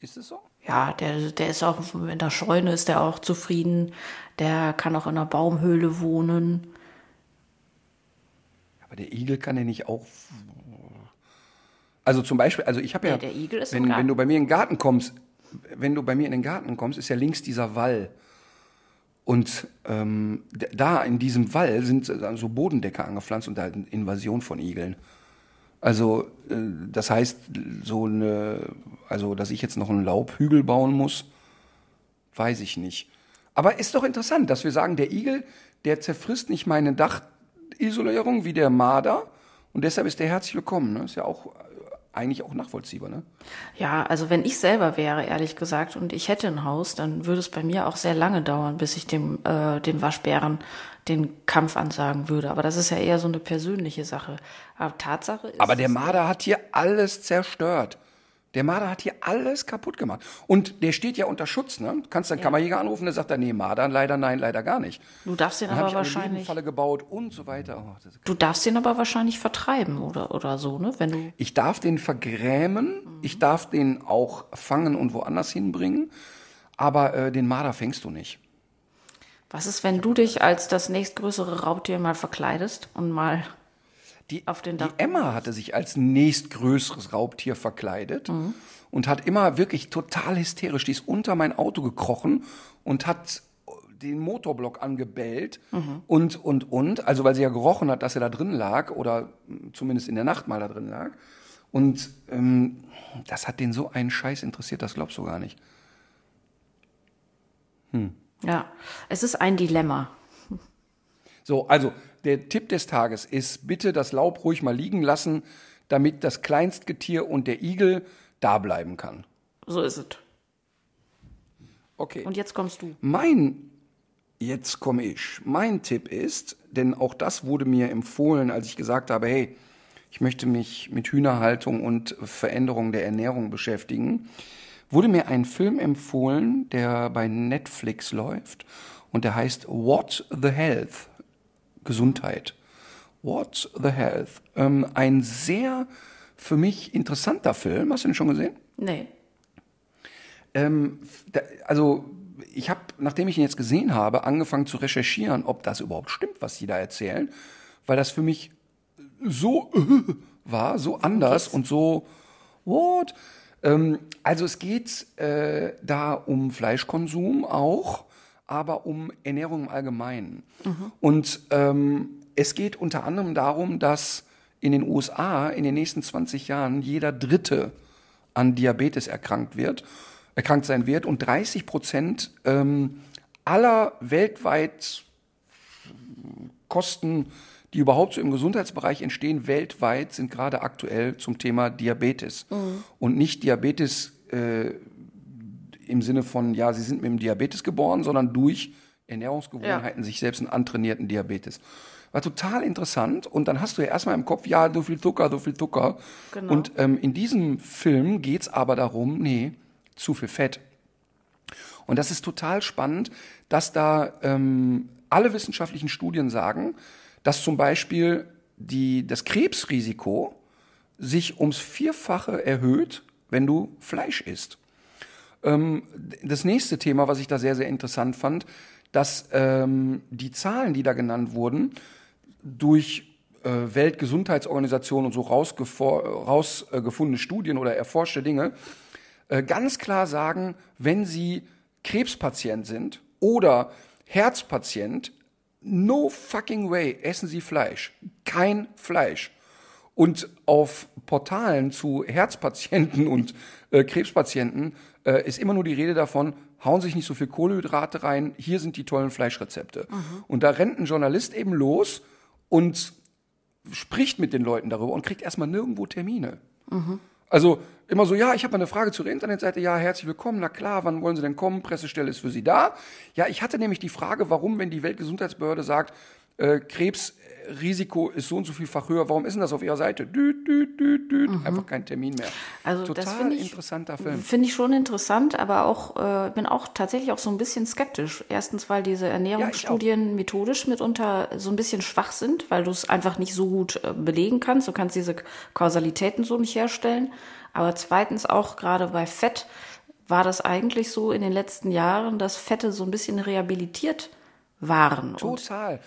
Speaker 3: Ist es so?
Speaker 2: Ja, der, der ist auch in der Scheune ist der auch zufrieden. Der kann auch in einer Baumhöhle wohnen.
Speaker 3: Aber der Igel kann ja nicht auch. Also zum Beispiel, also ich habe ja,
Speaker 2: Ja, der Igel ist
Speaker 3: wenn, wenn du bei mir in den Garten kommst, wenn du bei mir in den Garten kommst, ist ja links dieser Wall. Und ähm, da in diesem Wall sind so Bodendecker angepflanzt und da eine Invasion von Igeln. Also äh, das heißt, so eine, also dass ich jetzt noch einen Laubhügel bauen muss, weiß ich nicht. Aber ist doch interessant, dass wir sagen, der Igel, der zerfrisst nicht meine Dachisolierung wie der Marder und deshalb ist der herzlich willkommen. Ne? Ist ja auch äh, eigentlich auch nachvollziehbar. Ne?
Speaker 2: Ja, also wenn ich selber wäre, ehrlich gesagt, und ich hätte ein Haus, dann würde es bei mir auch sehr lange dauern, bis ich dem, äh, dem Waschbären den Kampf ansagen würde. Aber das ist ja eher so eine persönliche Sache. Aber Tatsache ist.
Speaker 3: Aber der Marder hat hier alles zerstört. Der Marder hat hier alles kaputt gemacht. Und der steht ja unter Schutz, ne? Du kannst deinen Kammerjäger anrufen, der sagt dann, nee, Marder, leider nein, leider gar nicht.
Speaker 2: Du darfst den
Speaker 3: Dann
Speaker 2: aber wahrscheinlich.
Speaker 3: Nebenfalle gebaut und so weiter. Oh,
Speaker 2: Du darfst den aber wahrscheinlich vertreiben oder, oder so, ne? Wenn du.
Speaker 3: Ich darf den vergrämen, ich darf den auch fangen und woanders hinbringen, aber äh, den Marder fängst du nicht.
Speaker 2: Was ist, wenn du dich als das nächstgrößere Raubtier mal verkleidest und mal
Speaker 3: Die,
Speaker 2: Auf den
Speaker 3: die Emma hatte sich als nächstgrößeres Raubtier verkleidet
Speaker 2: Mhm.
Speaker 3: und hat immer wirklich total hysterisch, die ist unter mein Auto gekrochen und hat den Motorblock angebellt
Speaker 2: Mhm.
Speaker 3: und, und, und. Also weil sie ja gerochen hat, dass er da drin lag oder zumindest in der Nacht mal da drin lag. Und ähm, das hat den so einen Scheiß interessiert, das glaubst du gar nicht.
Speaker 2: Ja, es ist ein Dilemma.
Speaker 3: So, also der Tipp des Tages ist, bitte das Laub ruhig mal liegen lassen, damit das Kleinstgetier und der Igel da bleiben kann.
Speaker 2: So ist es.
Speaker 3: Okay.
Speaker 2: Und jetzt kommst du.
Speaker 3: Mein, jetzt komme ich. Mein Tipp ist, denn auch das wurde mir empfohlen, als ich gesagt habe, hey, ich möchte mich mit Hühnerhaltung und Veränderung der Ernährung beschäftigen, wurde mir ein Film empfohlen, der bei Netflix läuft und der heißt What the Health. Gesundheit. What the Health. Ähm, ein sehr für mich interessanter Film. Hast du den schon gesehen?
Speaker 2: Nee.
Speaker 3: Ähm, da, also ich habe, nachdem ich ihn jetzt gesehen habe, angefangen zu recherchieren, ob das überhaupt stimmt, was sie da erzählen, weil das für mich so war, so anders und so what? Ähm, also es geht äh, da um Fleischkonsum auch, aber um Ernährung im Allgemeinen. Und ähm, es geht unter anderem darum, dass in den USA in den nächsten 20 Jahren jeder Dritte an Diabetes erkrankt wird, erkrankt sein wird und 30 Prozent ähm, aller weltweit Kosten, die überhaupt so im Gesundheitsbereich entstehen, weltweit sind gerade aktuell zum Thema Diabetes. Und nicht Diabetes äh, im Sinne von, ja, sie sind mit dem Diabetes geboren, sondern durch Ernährungsgewohnheiten sich selbst einen antrainierten Diabetes. War total interessant. Und dann hast du ja erstmal im Kopf, ja, so viel Zucker, so viel Zucker.
Speaker 2: Genau.
Speaker 3: Und ähm, in diesem Film geht's aber darum, nee, zu viel Fett. Und das ist total spannend, dass da ähm, alle wissenschaftlichen Studien sagen, dass zum Beispiel die, das Krebsrisiko sich ums Vierfache erhöht, wenn du Fleisch isst. Ähm, das nächste Thema, was ich da sehr, sehr interessant fand, dass ähm, die Zahlen, die da genannt wurden, durch äh, Weltgesundheitsorganisationen und so rausgefundene Studien oder erforschte Dinge äh, ganz klar sagen, wenn Sie Krebspatient sind oder Herzpatient, no fucking way essen Sie Fleisch. Kein Fleisch. Und auf Portalen zu Herzpatienten und äh, Krebspatienten äh, ist immer nur die Rede davon, hauen sich nicht so viel Kohlenhydrate rein, hier sind die tollen Fleischrezepte. Und da rennt ein Journalist eben los und spricht mit den Leuten darüber und kriegt erstmal nirgendwo Termine. Also immer so, ja, ich habe mal eine Frage zur Internetseite, ja, herzlich willkommen, na klar, wann wollen Sie denn kommen? Pressestelle ist für Sie da. Ja, ich hatte nämlich die Frage, warum, wenn die Weltgesundheitsbehörde sagt, äh, Krebsrisiko ist so und so vielfach höher, warum ist denn das auf Ihrer Seite? Düt, düt, düt, düt. Einfach kein Termin mehr.
Speaker 2: Also
Speaker 3: Total
Speaker 2: das finde ich,
Speaker 3: interessanter Film.
Speaker 2: Finde ich schon interessant, aber auch äh, bin auch tatsächlich auch so ein bisschen skeptisch. Erstens, weil diese Ernährungsstudien methodisch mitunter so ein bisschen schwach sind, weil du es einfach nicht so gut äh, belegen kannst. Du kannst diese Kausalitäten so nicht herstellen. Aber zweitens auch gerade bei Fett war das eigentlich so in den letzten Jahren, dass Fette so ein bisschen rehabilitiert waren.
Speaker 3: Total.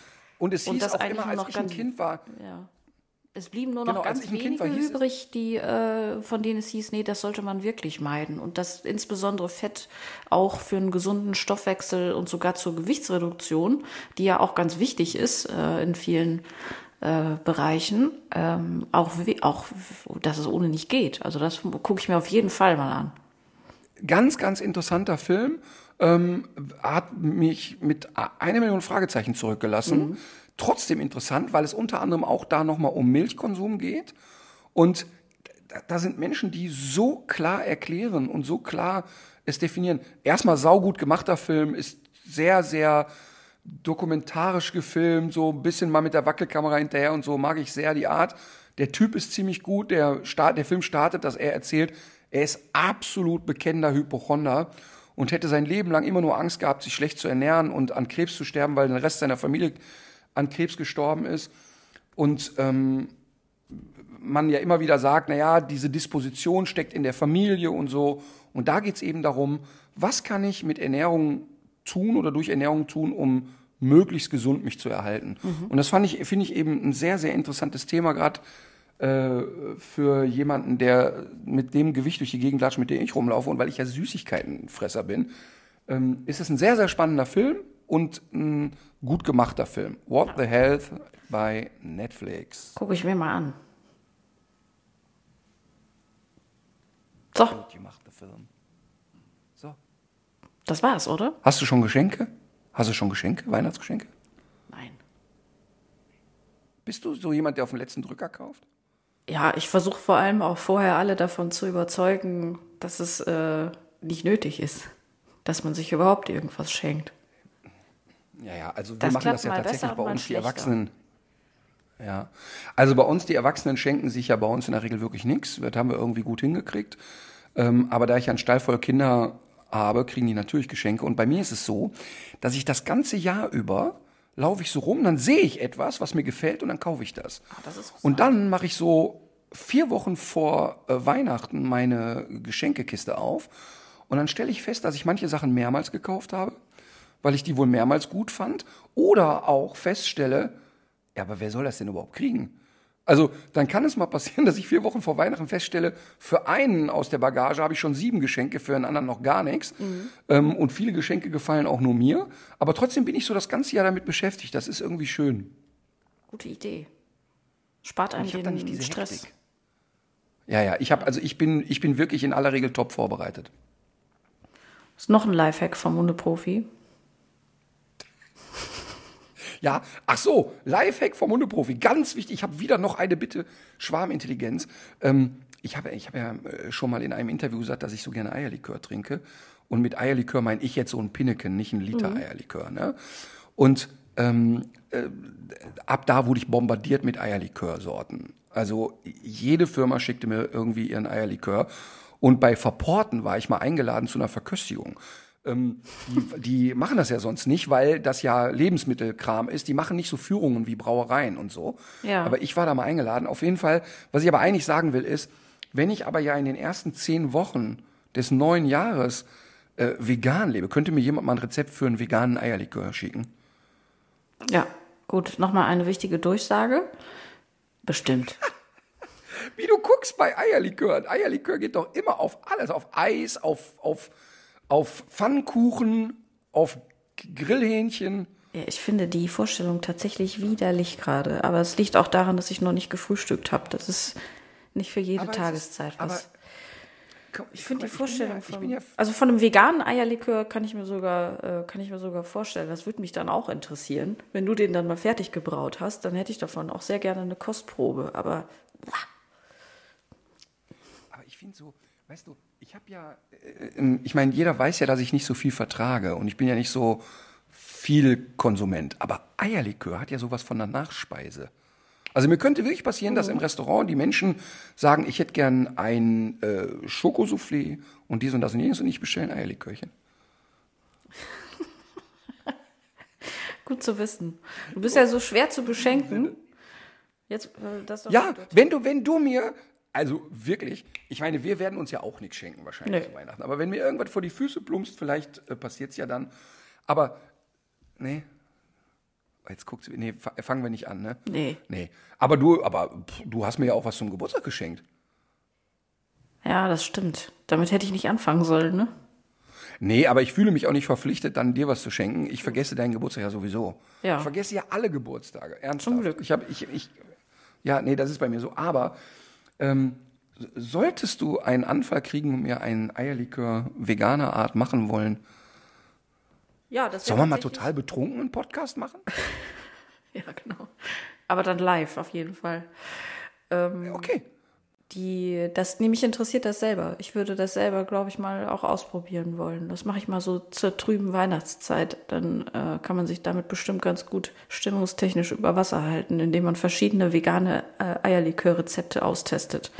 Speaker 3: Und es
Speaker 2: und
Speaker 3: hieß
Speaker 2: das
Speaker 3: auch immer, als
Speaker 2: noch
Speaker 3: ich ein Kind war,
Speaker 2: ja. Es blieben nur noch
Speaker 3: Genau,
Speaker 2: ganz wenige
Speaker 3: war,
Speaker 2: übrig, die, äh, von denen es hieß, nee, das sollte man wirklich meiden. Und dass insbesondere Fett auch für einen gesunden Stoffwechsel und sogar zur Gewichtsreduktion, die ja auch ganz wichtig ist äh, in vielen äh, Bereichen, ähm, auch, auch, dass es ohne nicht geht. Also das gucke ich mir auf jeden Fall mal an.
Speaker 3: Ganz, ganz interessanter Film. Ähm, hat mich mit einer Million Fragezeichen zurückgelassen. Trotzdem interessant, weil es unter anderem auch da nochmal um Milchkonsum geht. Und da, da sind Menschen, die so klar erklären und so klar es definieren. Erstmal saugut gemachter Film, ist sehr, sehr dokumentarisch gefilmt, so ein bisschen mal mit der Wackelkamera hinterher und so, mag ich sehr die Art. Der Typ ist ziemlich gut, der, Start, der Film startet, dass er erzählt, er ist absolut bekennender Hypochonder und hätte sein Leben lang immer nur Angst gehabt, sich schlecht zu ernähren und an Krebs zu sterben, weil der Rest seiner Familie an Krebs gestorben ist. Und ähm, man ja immer wieder sagt, na ja, diese Disposition steckt in der Familie und so. Und da geht's eben darum, was kann ich mit Ernährung tun oder durch Ernährung tun, um möglichst gesund mich zu erhalten. Und das fand ich, finde ich eben ein sehr, sehr interessantes Thema, gerade für jemanden, der mit dem Gewicht durch die Gegend latscht, mit dem ich rumlaufe und weil ich ja Süßigkeitenfresser bin, ähm, ist es ein sehr, sehr spannender Film und ein gut gemachter Film. What the Health bei Netflix.
Speaker 2: Gucke ich mir mal an. So,
Speaker 3: Gut gemachter Film. So.
Speaker 2: das war's, oder?
Speaker 3: Hast du schon Geschenke? Hast du schon Geschenke? Weihnachtsgeschenke?
Speaker 2: Nein.
Speaker 3: Bist du so jemand, der auf den letzten Drücker kauft?
Speaker 2: Ja, ich versuche vor allem auch vorher alle davon zu überzeugen, dass es äh, nicht nötig ist, dass man sich überhaupt irgendwas schenkt.
Speaker 3: Ja, ja, also wir
Speaker 2: Das
Speaker 3: machen das ja tatsächlich bei uns, die. Erwachsenen. Ja, also bei uns, die Erwachsenen schenken sich ja bei uns in der Regel wirklich nichts. Das haben wir irgendwie gut hingekriegt. Ähm, aber da ich ja einen Stall voll Kinder habe, kriegen die natürlich Geschenke. Und bei mir ist es so, dass ich das ganze Jahr über laufe ich so rum, dann sehe ich etwas, was mir gefällt und dann kaufe ich das.
Speaker 2: Ah, das ist
Speaker 3: und dann mache ich so vier Wochen vor äh, Weihnachten meine Geschenkekiste auf und dann stelle ich fest, dass ich manche Sachen mehrmals gekauft habe, weil ich die wohl mehrmals gut fand oder auch feststelle, ja, aber wer soll das denn überhaupt kriegen? Also dann kann es mal passieren, dass ich vier Wochen vor Weihnachten feststelle, für einen aus der Bagage habe ich schon sieben Geschenke, für einen anderen noch gar nichts. Ähm, und viele Geschenke gefallen auch nur mir. Aber trotzdem bin ich so das ganze Jahr damit beschäftigt. Das ist irgendwie schön.
Speaker 2: Gute Idee. Spart einem
Speaker 3: da nicht
Speaker 2: den
Speaker 3: diese
Speaker 2: Stress.
Speaker 3: Hektik. Ja, ja, ich habe also ich bin ich bin wirklich in aller Regel top vorbereitet.
Speaker 2: Ist noch ein Lifehack vom Hundeprofi.
Speaker 3: Ja, ach so, Lifehack vom Hundeprofi, ganz wichtig. Ich habe wieder noch eine Bitte, Schwarmintelligenz. Ähm, ich habe ich hab ja äh, schon mal in einem Interview gesagt, dass ich so gerne Eierlikör trinke. Und mit Eierlikör meine ich jetzt so ein Pinneken, nicht ein Liter Eierlikör. Ne? Und ähm, äh, ab da wurde ich bombardiert mit Eierlikörsorten. Also jede Firma schickte mir irgendwie ihren Eierlikör. Und bei Verporten war ich mal eingeladen zu einer Verköstigung. Ähm, die, die machen das ja sonst nicht, weil das ja Lebensmittelkram ist. Die machen nicht so Führungen wie Brauereien und so.
Speaker 2: Ja.
Speaker 3: Aber ich war da mal eingeladen. Auf jeden Fall, was ich aber eigentlich sagen will, ist, wenn ich aber ja in den ersten zehn Wochen des neuen Jahres äh, vegan lebe, könnte mir jemand mal ein Rezept für einen veganen Eierlikör schicken?
Speaker 2: Ja, gut. Nochmal eine wichtige Durchsage. Bestimmt.
Speaker 3: Wie du guckst bei Eierlikör. Eierlikör geht doch immer auf alles. Auf Eis, auf, auf, auf Pfannkuchen, auf Grillhähnchen.
Speaker 2: Ja, ich finde die Vorstellung tatsächlich widerlich gerade. Aber es liegt auch daran, dass ich noch nicht gefrühstückt habe. Das ist nicht für jede
Speaker 3: Aber es ist-
Speaker 2: Tageszeit
Speaker 3: aber
Speaker 2: was.
Speaker 3: Komm,
Speaker 2: Ich finde die Vorstellung
Speaker 3: ja,
Speaker 2: von,
Speaker 3: ja
Speaker 2: also von einem veganen Eierlikör kann ich mir sogar, äh, kann ich mir sogar vorstellen. Das würde mich dann auch interessieren. Wenn du den dann mal fertig gebraut hast, dann hätte ich davon auch sehr gerne eine Kostprobe. Aber
Speaker 3: Aber ich finde so, weißt du, ich habe ja, äh, ich meine, jeder weiß ja, dass ich nicht so viel vertrage und ich bin ja nicht so viel Konsument. Aber Eierlikör hat ja sowas von einer Nachspeise. Also mir könnte wirklich passieren, dass im Restaurant die Menschen sagen, ich hätte gern ein äh, Schokosoufflé und dies und das und jenes und ich bestelle ein Eierlikörchen.
Speaker 2: gut zu wissen. Du bist ja so schwer zu beschenken. Jetzt, äh,
Speaker 3: Ja, wenn du, wenn du mir, also wirklich, ich meine, wir werden uns ja auch nichts schenken wahrscheinlich
Speaker 2: Nee.
Speaker 3: zu Weihnachten. Aber wenn mir irgendwas vor die Füße plumpst, vielleicht äh, passiert's ja dann. Aber nee. Jetzt guckt sie, nee, fa- fangen wir nicht an, ne?
Speaker 2: Nee.
Speaker 3: Nee. Aber du, aber pff, du hast mir ja auch was zum Geburtstag geschenkt.
Speaker 2: Ja, das stimmt. Damit hätte ich nicht anfangen sollen, ne?
Speaker 3: Nee, aber ich fühle mich auch nicht verpflichtet, dann dir was zu schenken. Ich vergesse deinen Geburtstag ja sowieso.
Speaker 2: Ja.
Speaker 3: Ich vergesse ja alle Geburtstage. Ernsthaft.
Speaker 2: Zum Glück.
Speaker 3: Ich habe, ich, ich, ja, nee, das ist bei mir so. Aber ähm, solltest du einen Anfall kriegen und mir einen Eierlikör veganer Art machen wollen,
Speaker 2: Ja, das
Speaker 3: sollen wir mal total betrunken einen Podcast machen?
Speaker 2: Ja, genau. Aber dann live auf jeden Fall.
Speaker 3: Okay.
Speaker 2: Die, das, nee, mich interessiert das selber. Ich würde das selber, glaube ich, mal auch ausprobieren wollen. Das mache ich mal so zur trüben Weihnachtszeit. Dann äh, kann man sich damit bestimmt ganz gut stimmungstechnisch über Wasser halten, indem man verschiedene vegane äh, Eierlikör-Rezepte austestet.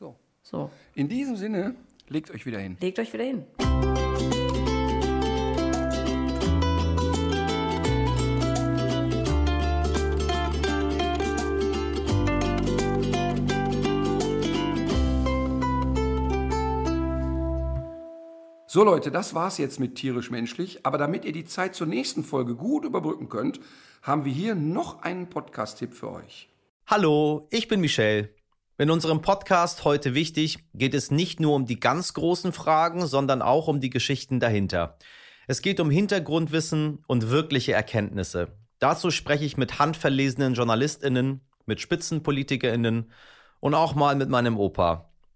Speaker 3: So.
Speaker 2: So,
Speaker 3: In diesem Sinne, legt euch wieder hin.
Speaker 2: legt euch wieder hin.
Speaker 3: So Leute, das war's jetzt mit tierisch menschlich. Aber damit ihr die Zeit zur nächsten Folge gut überbrücken könnt, haben wir hier noch einen Podcast-Tipp für euch.
Speaker 4: Hallo, ich bin Michelle. In unserem Podcast heute wichtig geht es nicht nur um die ganz großen Fragen, sondern auch um die Geschichten dahinter. Es geht um Hintergrundwissen und wirkliche Erkenntnisse. Dazu spreche ich mit handverlesenen Journalistinnen, mit Spitzenpolitikerinnen und auch mal mit meinem Opa.